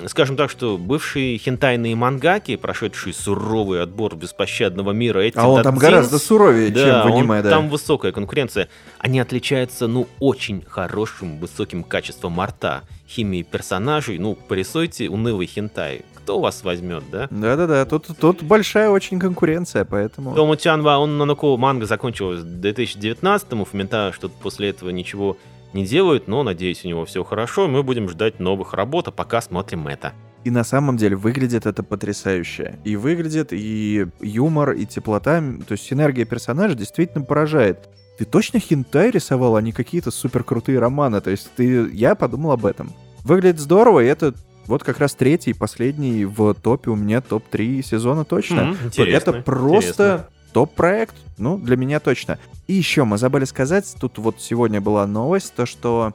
скажем так, что бывшие хентайные мангаки, прошедшие суровый отбор беспощадного мира, эти А он там гораздо суровее, да, чем в он- аниме, да. там высокая конкуренция. Они отличаются, ну, очень хорошим, высоким качеством арта, химией персонажей. Ну, порисуйте унылый хентай. Кто вас возьмет, да? Да-да-да, тут, тут большая очень конкуренция, поэтому... Тому Тянва, он Наноко манга закончилась в 2019-му, Фумита что-то после этого ничего не делает, но, надеюсь, у него все хорошо, мы будем ждать новых работ, а пока смотрим это. И на самом деле выглядит это потрясающе. И выглядит, и юмор, и теплота, то есть синергия персонажа действительно поражает. Ты точно хентай рисовал, а не какие-то супер крутые романы? То есть ты... Я подумал об этом. Выглядит здорово, и это вот как раз третий, последний в топе у меня топ-3 сезона точно. Интересно, это просто топ-проект, ну, для меня точно. И еще мы забыли сказать, тут вот сегодня была новость, то что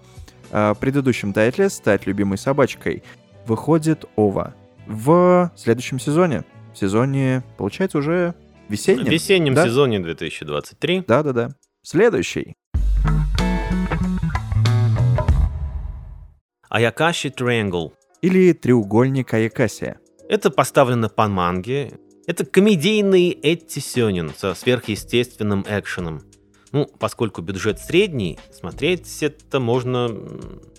э, в предыдущем тайтле «Стать любимой собачкой» выходит ОВА в следующем сезоне. В сезоне, получается, уже В весеннем. весеннем Да. сезоне 2023 Да-да-да. Следующий. Аякаши Triangle. Или «Треугольник Аякасия». Это поставлено по манге. Это комедийный Этти Сёнин со сверхъестественным экшеном. Ну, поскольку бюджет средний, смотреть это можно,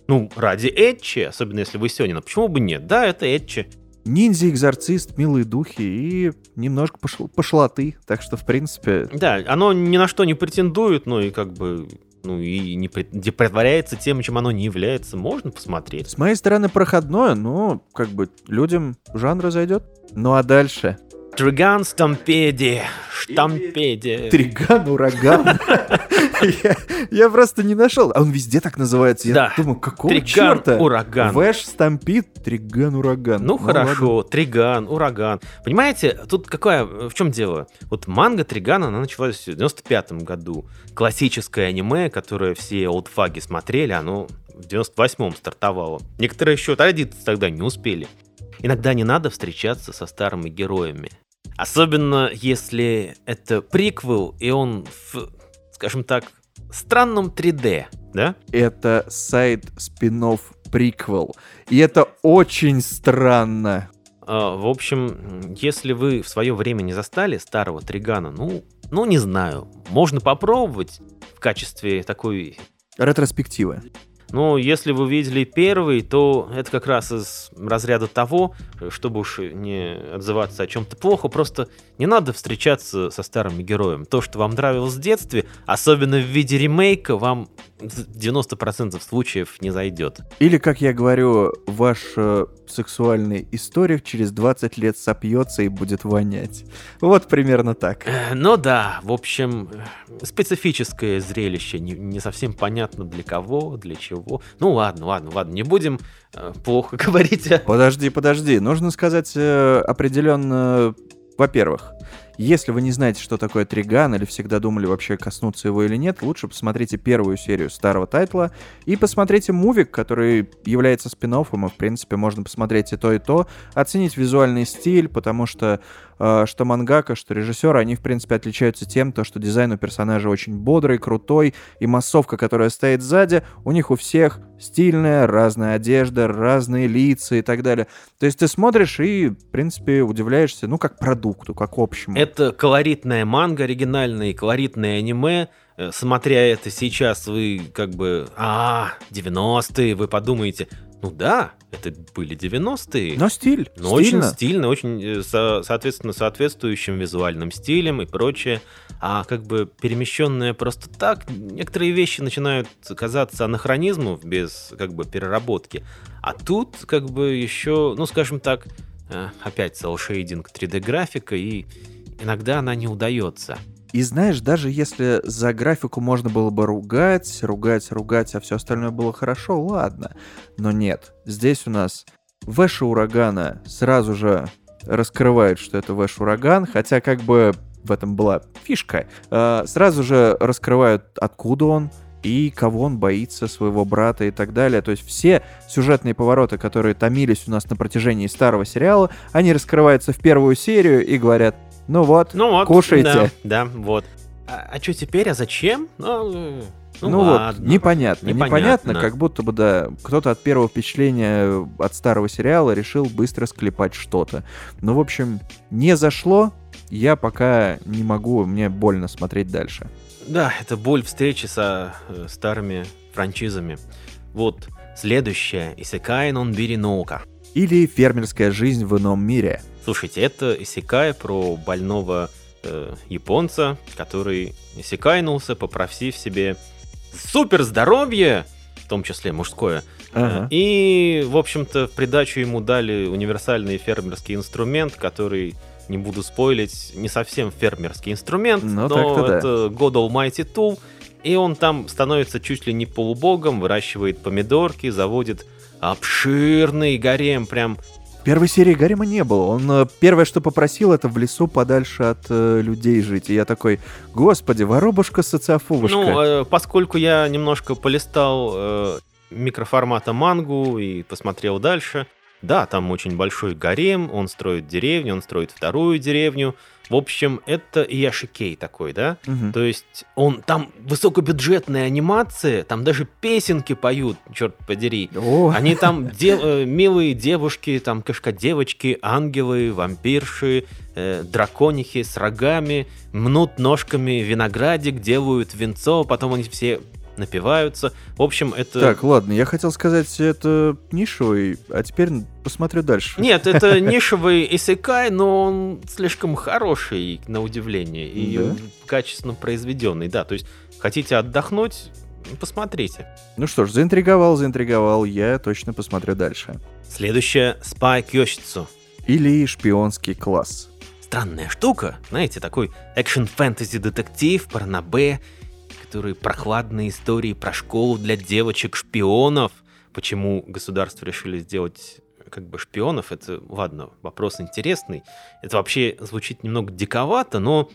ну, ради Этчи, особенно если вы Сёнин. А почему бы нет? Да, это Этчи. Ниндзя-экзорцист, милые духи и немножко пошл- пошлоты. Так что, в принципе, Да, оно ни на что не претендует, ну и как бы, ну и не, не притворяется тем, чем оно не является. Можно посмотреть. С моей стороны проходное, но как бы людям жанр зайдет. Ну а дальше? Триган Стампеди. Штампеди. Триган, ураган. Я- Я просто не нашел. А он везде так называется. Я Да. думаю, какого Триган, черта? ураган. Вэш, Стампит, Триган, ураган. Ну, ладно. хорошо, Триган, Ураган. Понимаете, тут какое, в чем дело? Вот манга Тригана, она началась в 95 году. Классическое аниме, которое все олдфаги смотрели, оно в 98-м стартовало. Некоторые еще родиться тогда не успели. Иногда не надо встречаться со старыми героями. Особенно если это приквел, и он в, скажем так, странном 3D, да? Это сайт спин приквел. И это очень странно. А, В общем, если вы в свое время не застали старого Тригана, ну, ну не знаю, можно попробовать в качестве такой... Ретроспектива. Ну, если вы видели первый, то это как раз из разряда того, чтобы уж не отзываться о чем-то плохо, просто не надо встречаться со старыми героем. То, что вам нравилось в детстве, особенно в виде ремейка, вам 90% случаев не зайдет. Или, как я говорю, ваш э, сексуальный историк через 20 лет сопьется и будет вонять. Вот примерно так. Э, Ну да, в общем, э, специфическое зрелище, не, не совсем понятно для кого, для чего. Ну ладно, ладно, ладно, не будем э, плохо говорить. Подожди, подожди. Нужно сказать э, определенно, во-первых, Если вы не знаете, что такое Триган, или всегда думали вообще коснуться его или нет, лучше посмотрите первую серию старого тайтла и посмотрите мувик, который является спин и, в принципе, можно посмотреть и то, и то, оценить визуальный стиль, потому что что мангака, что режиссер, они, в принципе, отличаются тем, то, что дизайн у персонажа очень бодрый, крутой, и массовка, которая стоит сзади, у них у всех стильная, разная одежда, разные лица и так далее. То есть ты смотришь и, в принципе, удивляешься, ну, как продукту, как общему. Это колоритная манга оригинальная и колоритное аниме. Э, смотря это сейчас, вы как бы, а, 90-е, вы подумаете, ну да, это были 90-е. Но стиль. Но очень стильно, очень, э, со, соответственно, соответствующим визуальным стилем и прочее. А как бы перемещенное просто так, некоторые вещи начинают казаться анахронизмом без как бы переработки. А тут как бы еще, ну скажем так, э, опять селшейдинг 3D-графика, и иногда она не удается. И знаешь, даже если за графику можно было бы ругать, ругать, ругать, а все остальное было хорошо, ладно. Но нет, здесь у нас Вэша Урагана сразу же раскрывает, что это Вэш Ураган, хотя как бы в этом была фишка. Э, сразу же раскрывают, откуда он, и кого он боится, своего брата и так далее. То есть все сюжетные повороты, которые томились у нас на протяжении старого сериала, они раскрываются в первую серию и говорят, ну вот, ну вот кушайте. Да, да вот. А, а что теперь, а зачем? Ну, ну, ну вот, непонятно, непонятно, непонятно, как будто бы, да, кто-то от первого впечатления от старого сериала решил быстро склепать что-то. Ну, в общем, не зашло, я пока не могу, мне больно смотреть дальше. Да, это боль встречи со э, старыми франчизами. Вот, следующее, Исекай нон Бириноука. Или фермерская жизнь в ином мире – Слушайте, это Исекай про больного э, японца, который исекайнулся, попросив себе супер здоровье, в том числе мужское. Ага. И, в общем-то, в придачу ему дали универсальный фермерский инструмент, который, не буду спойлить, не совсем фермерский инструмент, ну, но это да. God Almighty Tool. И он там становится чуть ли не полубогом, выращивает помидорки, заводит обширный гарем, прям первой серии Гаррима не было. Он э, первое, что попросил, это в лесу подальше от э, людей жить. И я такой, господи, воробушка социофобушка. Ну, э, поскольку я немножко полистал э, микроформата мангу и посмотрел дальше, да, там очень большой гарем, он строит деревню, он строит вторую деревню, в общем, это Яшикей такой, да? Угу. То есть он там высокобюджетная анимация, там даже песенки поют, черт подери. О. Они там де- э, милые девушки, там кошка-девочки, ангелы, вампирши, э, драконихи с рогами, мнут ножками виноградик, делают венцо, потом они все напиваются. В общем, это... Так, ладно, я хотел сказать, это нишевый, а теперь посмотрю дальше. Нет, это нишевый исекай, но он слишком хороший, на удивление, и да? качественно произведенный, да. То есть, хотите отдохнуть, посмотрите. Ну что ж, заинтриговал, заинтриговал, я точно посмотрю дальше. Следующее Спай Кёшицу. Или шпионский класс. Странная штука, знаете, такой экшен-фэнтези-детектив, паранабе, которые прохладные истории про школу для девочек-шпионов. Почему государство решили сделать как бы шпионов, это, ладно, вопрос интересный. Это вообще звучит немного диковато, но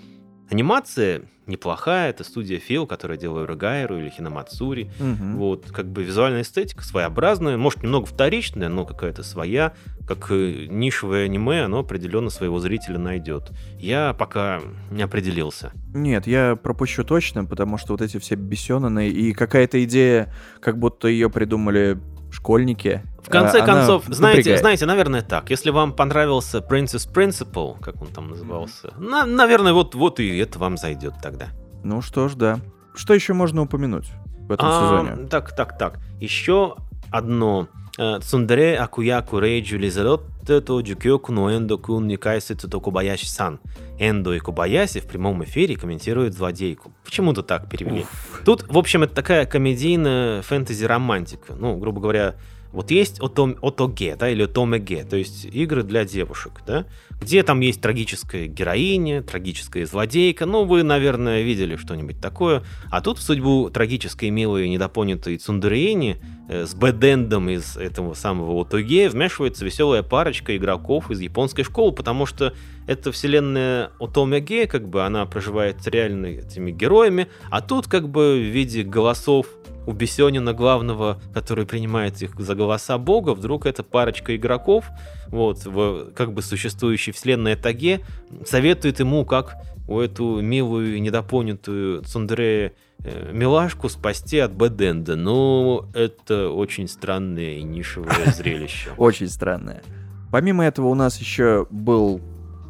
Анимация неплохая, это студия Фил, которая делает Рогайру или Хинамацури. Угу. Вот, как бы визуальная эстетика своеобразная, может, немного вторичная, но какая-то своя. Как нишевое аниме, оно определенно своего зрителя найдет. Я пока не определился. Нет, я пропущу точно, потому что вот эти все бесенные и какая-то идея, как будто ее придумали школьники. В конце а, концов, знаете, знаете, наверное, так. Если вам понравился Princess Principle, как он там назывался, на, наверное, вот, вот и это вам зайдет тогда. Ну что ж, да. Что еще можно упомянуть в этом а, сезоне? Так, так, так. Еще одно. Э, Цундаре Акуяку Рейджу Лизаротте то Джукёку но Эндо Кун Никайсицу то Кубаяши Сан. Эндо и Кубаяси в прямом эфире комментируют злодейку. Почему-то так перевели. Уф. Тут, в общем, это такая комедийная фэнтези-романтика. Ну, грубо говоря, Вот есть отоге, да, или отомеге, то есть игры для девушек, да, где там есть трагическая героиня, трагическая злодейка, ну, вы, наверное, видели что-нибудь такое. А тут в судьбу трагической, милой, недопонятой Цундериени э, с бэдендом из этого самого Отоге вмешивается веселая парочка игроков из японской школы, потому что эта вселенная Отомеге, как бы, она проживает с реальными этими героями, а тут, как бы, в виде голосов у Бесенина главного, который принимает их за голоса бога, вдруг эта парочка игроков, вот, в как бы существующей вселенной Таге, советует ему, как у эту милую недопонятую Цундере э, милашку спасти от Бэденда. Ну, это очень странное и нишевое зрелище. Очень странное. Помимо этого у нас еще был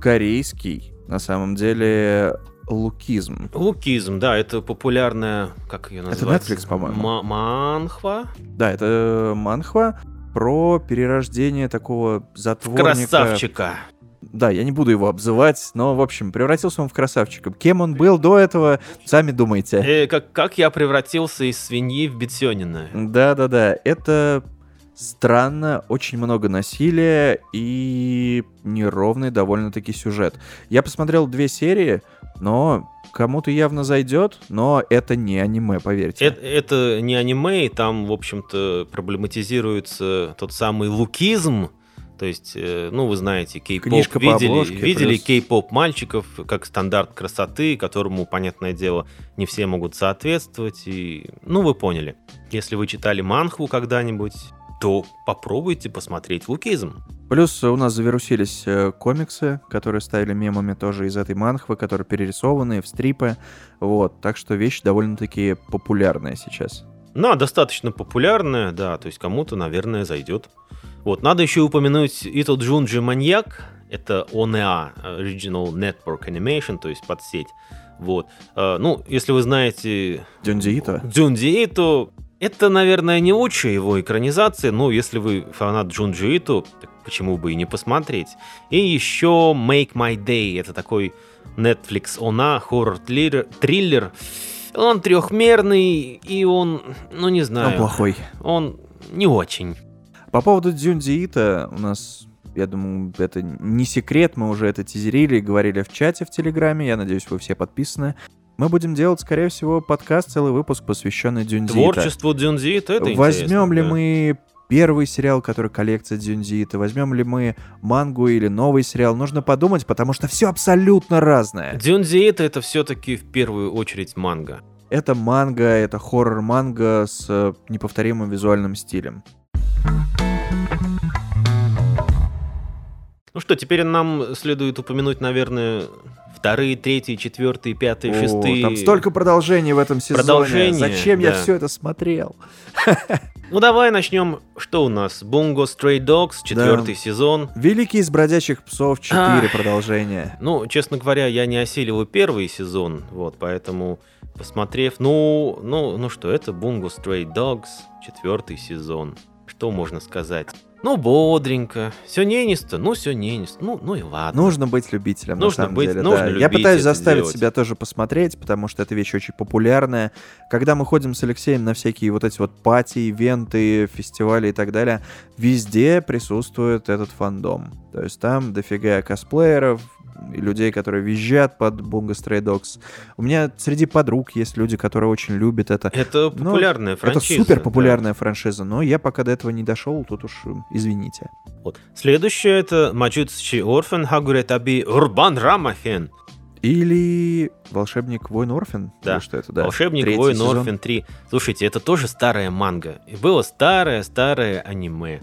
корейский, на самом деле, лукизм. Лукизм, да, это популярная, как ее Это называется? Netflix, по-моему. Ма- манхва? Да, это манхва про перерождение такого затворника. Красавчика. Да, я не буду его обзывать, но, в общем, превратился он в красавчика. Кем он был до этого, сами думайте. Э, как, как я превратился из свиньи в Бетсенина. Да-да-да, это странно, очень много насилия и неровный довольно-таки сюжет. Я посмотрел две серии, но кому-то явно зайдет, но это не аниме, поверьте. Это, это не аниме, и там, в общем-то, проблематизируется тот самый лукизм. То есть, э, ну, вы знаете, кей-поп видели, обложке, видели плюс- кей-поп мальчиков как стандарт красоты, которому, понятное дело, не все могут соответствовать. И, ну, вы поняли. Если вы читали манхву когда-нибудь, то попробуйте посмотреть лукизм. Плюс у нас завирусились э, комиксы, которые ставили мемами тоже из этой манхвы, которые перерисованы в стрипы. Вот, так что вещь довольно-таки популярная сейчас. Ну, достаточно популярная, да, то есть кому-то, наверное, зайдет. Вот, надо еще упомянуть Ито Джунджи Маньяк, это ONEA, Original Network Animation, то есть подсеть. Вот. Э, Ну, если вы знаете Дзюндзи Ито. Джунджи Ито, это, наверное, не лучшая его экранизация, но если вы фанат Джунджи Ито, так почему бы и не посмотреть. И еще Make My Day, это такой Netflix ONA, хоррор-триллер. триллер. Он трехмерный, и он, ну не знаю, Он плохой. он не очень. По поводу Дзюндзи Ито у нас, я думаю, это не секрет, мы уже это тизерили, говорили в чате в Телеграме, я надеюсь, вы все подписаны. Мы будем делать, скорее всего, подкаст, целый выпуск, посвященный Дзюндиита. Творчество Дзюнзиита, это Возьмем интересно, ли да. мы первый сериал, который коллекция Дзюндиита, возьмем ли мы мангу или новый сериал, нужно подумать, потому что все абсолютно разное. Дзюнзиита это все-таки в первую очередь манга. Это манга, это хоррор-манга с э, неповторимым визуальным стилем. Ну что, теперь нам следует упомянуть, наверное, вторые, третьи, четвертые, пятые, О, шестые. Там столько продолжений в этом сезоне. Продолжение, Зачем я да. все это смотрел? Ну давай начнем. Что у нас? Bungo Stray Dogs, четвертый сезон. Великий из бродячих псов 4 Ах. продолжение. Ну, честно говоря, я не осилил первый сезон, вот, поэтому посмотрев, ну, ну, ну что, это Bungo Stray Dogs, четвертый сезон. Что можно сказать? Ну, бодренько, все ненисто, ну, все ненисто, ну, ну и ладно. Нужно быть любителем, на Нужно самом быть- деле. нужно да. любить Я пытаюсь заставить делать. себя тоже посмотреть, потому что эта вещь очень популярная. Когда мы ходим с Алексеем на всякие вот эти вот пати, ивенты, фестивали и так далее, везде присутствует этот фандом. То есть там дофига косплееров, людей, которые визжат под Bungo Stray Dogs. У меня среди подруг есть люди, которые очень любят это. это популярная франшиза. это супер да. популярная франшиза, но я пока до этого не дошел, тут уж извините. Вот. Следующее это Маджутсучи Орфен Хагуре Таби Урбан Рамахен. Или Волшебник Воин Орфен. Да. Или что это, да. Волшебник Третий Воин сезон. Орфен 3. Слушайте, это тоже старая манга. И было старое-старое аниме.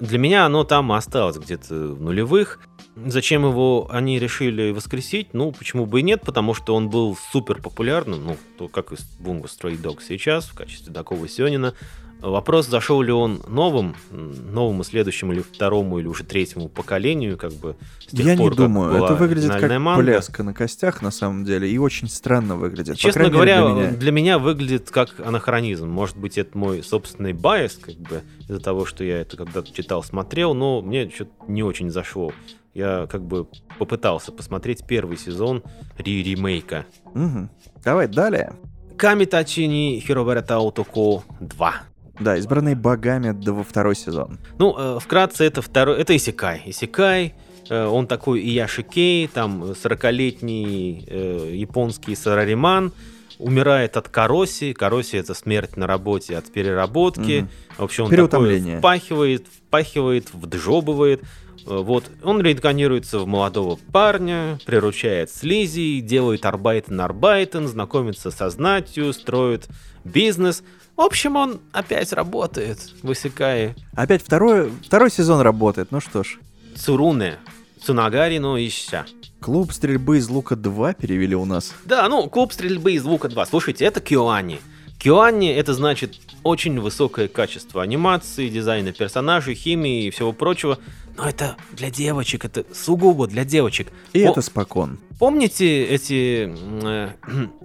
Для меня оно там осталось где-то в нулевых. Зачем его они решили воскресить? Ну, почему бы и нет, потому что он был супер популярным, ну, то, как и Bungo Stray Dog сейчас, в качестве такого Сёнина. Вопрос, зашел ли он новым, новому следующему или второму, или уже третьему поколению, как бы, с тех Я пор, не думаю. Это выглядит как манга. пляска на костях, на самом деле, и очень странно выглядит. Честно мере, говоря, для меня. для меня выглядит как анахронизм. Может быть, это мой собственный bias, как бы, из-за того, что я это когда-то читал, смотрел, но мне что-то не очень зашло. Я как бы попытался посмотреть первый сезон ри-ремейка. Мгм. Давай далее. Камитачи ни Хиробарата Отоко 2. Да, избранный богами до во второй сезон. Ну, э, вкратце, это второй... Это Исекай. Исекай, э, он такой Ияши Кей, там 40-летний э, японский сарариман, умирает от кароси. Кароси это смерть на работе от переработки. Мгм. В общем, он такой впахивает, впахивает, вджобывает. Э, Вот, он реинкарнируется в молодого парня, приручает слизи, делает арбайтен арбайтен, знакомится со знатью, строит бизнес. В общем, он опять работает, высекая Опять второй, второй сезон работает, ну что ж. Цуруне, Цунагари, но ища. Клуб стрельбы из лука 2 перевели у нас. Да, ну, клуб стрельбы из лука 2. Слушайте, это Киоани. Киоани это значит очень высокое качество анимации, дизайна персонажей, химии и всего прочего. Но это для девочек, это сугубо для девочек. И О, это спокон. Помните эти э,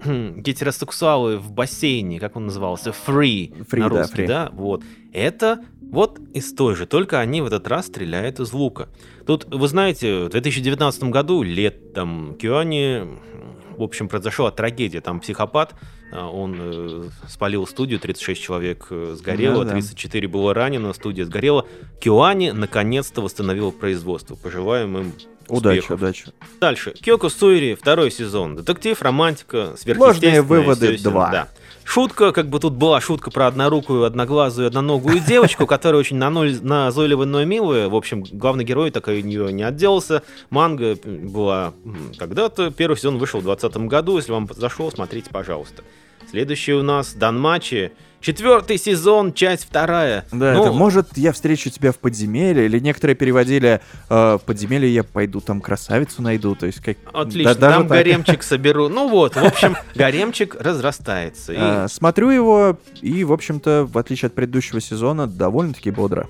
гетеросексуалы в бассейне, как он назывался? Free, Free, на да, русский, free. да? Вот. Это вот из той же, только они в этот раз стреляют из лука. Тут, вы знаете, в 2019 году, летом, Киоани, в общем, произошла трагедия. Там психопат, он э, спалил студию, 36 человек э, сгорело, Да-да. 34 было ранено, студия сгорела. Киоани наконец-то восстановил производство. Пожелаем им Удачи, успехов. удачи. Дальше. Кёко Суири, второй сезон. Детектив, романтика, Ложные сверхъестественное. выводы всё- всё, два. Да. Шутка, как бы тут была шутка про однорукую, одноглазую, одноногую девочку, которая очень наной- назойливая, но и милая. В общем, главный герой так от нее не отделался. Манга была когда-то. Первый сезон вышел в 2020 году. Если вам зашел, смотрите, пожалуйста. Следующий у нас Данмачи. Четвертый сезон, часть вторая. Да, Ну, это может я встречу тебя в подземелье, или некоторые переводили э, в подземелье я пойду там красавицу найду, то есть как... Отлично, Да, там так. гаремчик соберу. Ну вот, в общем, гаремчик разрастается. И А, смотрю его, и, в общем-то, в отличие от предыдущего сезона, довольно-таки бодро.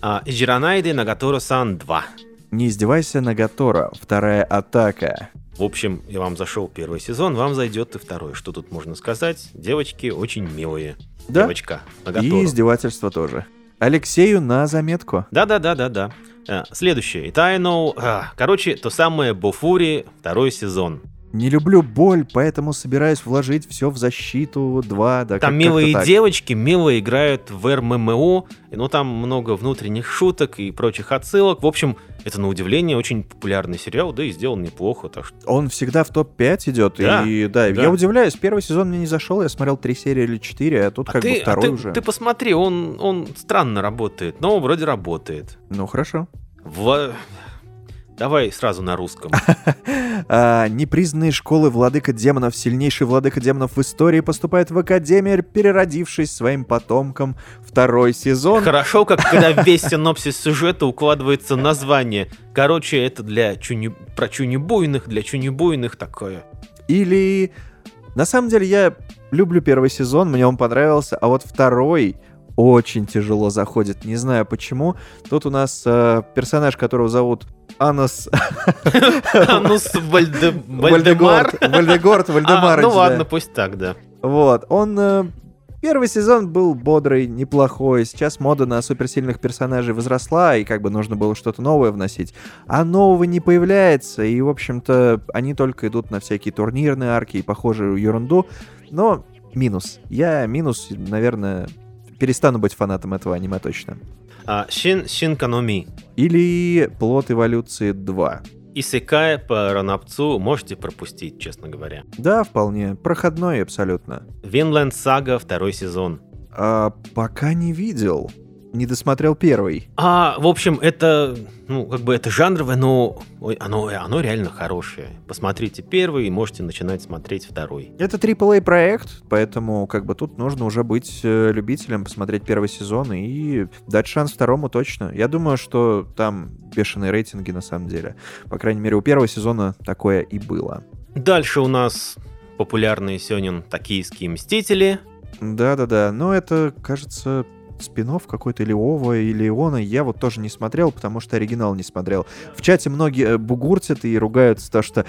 А, Жиранайды Нагатора-сан 2. Не издевайся, Нагатора. Вторая атака. В общем, я вам зашел первый сезон, вам зайдет и второй. Что тут можно сказать? Девочки очень милые. Да? Девочка И издевательство тоже. Алексею на заметку. Да-да-да-да-да. А, Следующее. Итайно. а, Короче, то самое Бофури, второй сезон. Не люблю боль, поэтому собираюсь вложить все в защиту 2. Да, Там как- милые так. девочки, мило играют в РММО, но там много внутренних шуток и прочих отсылок. В общем, это на удивление очень популярный сериал, да и сделан неплохо, так что Он всегда в топ-5 идет, Да, и да, да. я удивляюсь, первый сезон мне не зашел, я смотрел три серии или четыре, а тут А как ты, бы а второй ты- уже. ты посмотри, он, он странно работает, но вроде работает. Ну хорошо. В- Давай сразу на русском. А, непризнанные школы владыка демонов, сильнейший владыка демонов в истории, поступает в Академию, переродившись своим потомком. Второй сезон. Хорошо, как когда весь синопсис сюжета укладывается название. Короче, это для чуни... про чунибуйных, для чунибуйных такое. Или... На самом деле я люблю первый сезон, мне он понравился, а вот второй очень тяжело заходит. Не знаю почему. Тут у нас э, персонаж, которого зовут Анус Вальде... Вальдемар. Вальдегорд. А, Вальдемарович, ну ладно, пусть так, да. Вот, он... э, Первый сезон был бодрый, неплохой. Сейчас мода на суперсильных персонажей возросла, и как бы нужно было что-то новое вносить. А нового не появляется, и, в общем-то, они только идут на всякие турнирные арки и похожую ерунду. Но минус. Я минус, наверное, перестану быть фанатом этого аниме точно. А, Шин Шинканоми. Или Плод эволюции 2. Исекая по Ранапцу можете пропустить, честно говоря. Да, вполне. Проходной абсолютно. Винленд Сага второй сезон. А, пока не видел. Не досмотрел первый. А, в общем, это, ну, как бы это жанровое, но оно, оно реально хорошее. Посмотрите первый и можете начинать смотреть второй. Это AAA проект, поэтому как бы тут нужно уже быть э, любителем, посмотреть первый сезон и дать шанс второму точно. Я думаю, что там бешеные рейтинги на самом деле. По крайней мере, у первого сезона такое и было. Дальше у нас популярные сёнин «Токийские мстители». Да-да-да, но это, кажется, спинов какой-то или Ова, или Иона. Я вот тоже не смотрел, потому что оригинал не смотрел. В чате многие э, бугуртят и ругаются то, что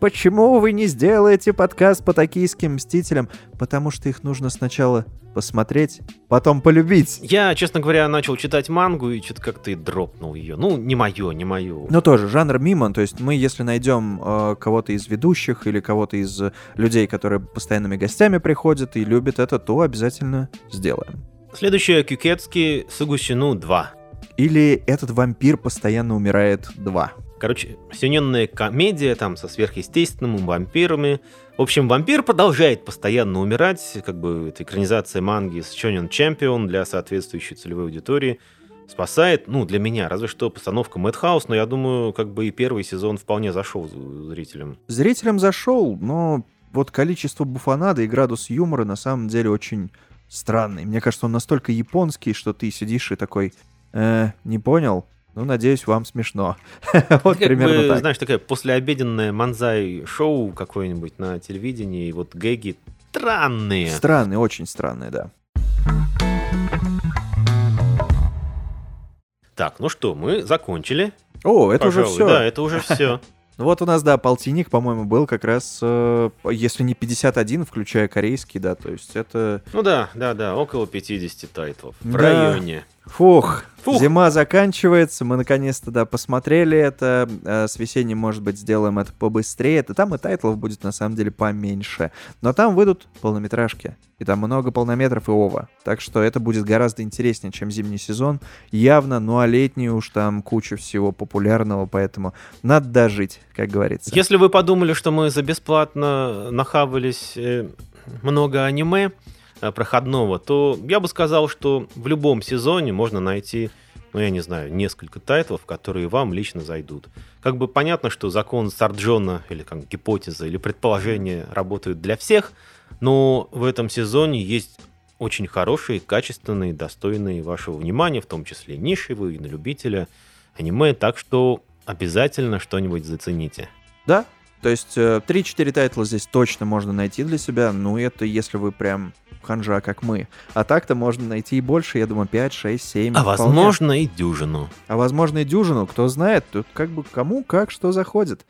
Почему вы не сделаете подкаст по токийским мстителям? Потому что их нужно сначала посмотреть, потом полюбить. Я, честно говоря, начал читать мангу и что-то как-то и дропнул ее. Ну, не мое, не мое. Но тоже жанр мимо, то есть мы, если найдем э, кого-то из ведущих или кого-то из людей, которые постоянными гостями приходят и любят это, то обязательно сделаем. Следующее Кюкетский Сугусину 2. Или этот вампир постоянно умирает 2. Короче, синенная комедия там со сверхъестественным вампирами. В общем, вампир продолжает постоянно умирать, как бы это экранизация манги с Чонен Чемпион для соответствующей целевой аудитории. Спасает, ну, для меня, разве что постановка Мэтхаус, но я думаю, как бы и первый сезон вполне зашел зрителям. Зрителям зашел, но вот количество буфанады и градус юмора на самом деле очень странный. Мне кажется, он настолько японский, что ты сидишь и такой, э, не понял, ну, надеюсь, вам смешно. вот примерно бы, так. Знаешь, такая послеобеденное манзай-шоу какое-нибудь на телевидении, и вот гэги странные. Странные, очень странные, да. Так, ну что, мы закончили. О, это Пожалуй, уже все. Да, это уже все. Ну вот у нас, да, полтинник, по-моему, был как раз, э, если не 51, включая корейский, да, то есть это... Ну да, да, да, около 50 тайтлов. В да. районе. Фух, Фух, зима заканчивается, мы наконец-то, да, посмотрели это, э, с весенним, может быть, сделаем это побыстрее, это там и тайтлов будет, на самом деле, поменьше, но там выйдут полнометражки, и там много полнометров и ова, так что это будет гораздо интереснее, чем зимний сезон, явно, ну а летний уж там куча всего популярного, поэтому надо дожить, как говорится. Если вы подумали, что мы за бесплатно нахавались э, много аниме, проходного, то я бы сказал, что в любом сезоне можно найти, ну я не знаю, несколько тайтлов, которые вам лично зайдут. Как бы понятно, что закон Сарджона или как гипотеза или предположение работают для всех, но в этом сезоне есть очень хорошие, качественные, достойные вашего внимания, в том числе нишевые и на любителя аниме, так что обязательно что-нибудь зацените. Да, то есть 3-4 э, тайтла здесь точно можно найти для себя, ну это если вы прям ханжа, как мы. А так-то можно найти и больше, я думаю, 5, 6, 7. А вполне. возможно и дюжину. А возможно и дюжину, кто знает, тут как бы кому как что заходит.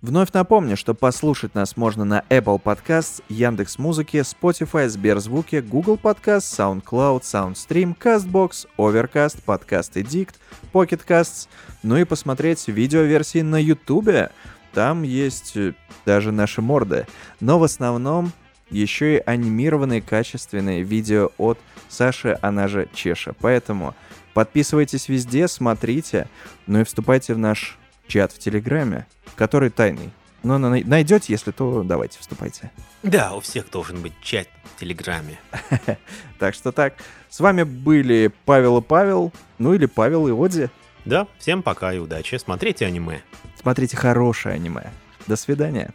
Вновь напомню, что послушать нас можно на Apple Podcasts, Яндекс Музыке, Spotify, Сберзвуке, Google Podcasts, SoundCloud, SoundStream, CastBox, Overcast, Podcast Addict, Pocket Casts, ну и посмотреть видеоверсии на YouTube. Там есть э, даже наши морды. Но в основном еще и анимированные качественные видео от Саши, она же Чеша. Поэтому подписывайтесь везде, смотрите, ну и вступайте в наш чат в Телеграме, который тайный. Но найдете, если то давайте, вступайте. Да, у всех должен быть чат в Телеграме. Так что так. С вами были Павел и Павел, ну или Павел и Оди. Да, всем пока и удачи. Смотрите аниме. Смотрите хорошее аниме. До свидания.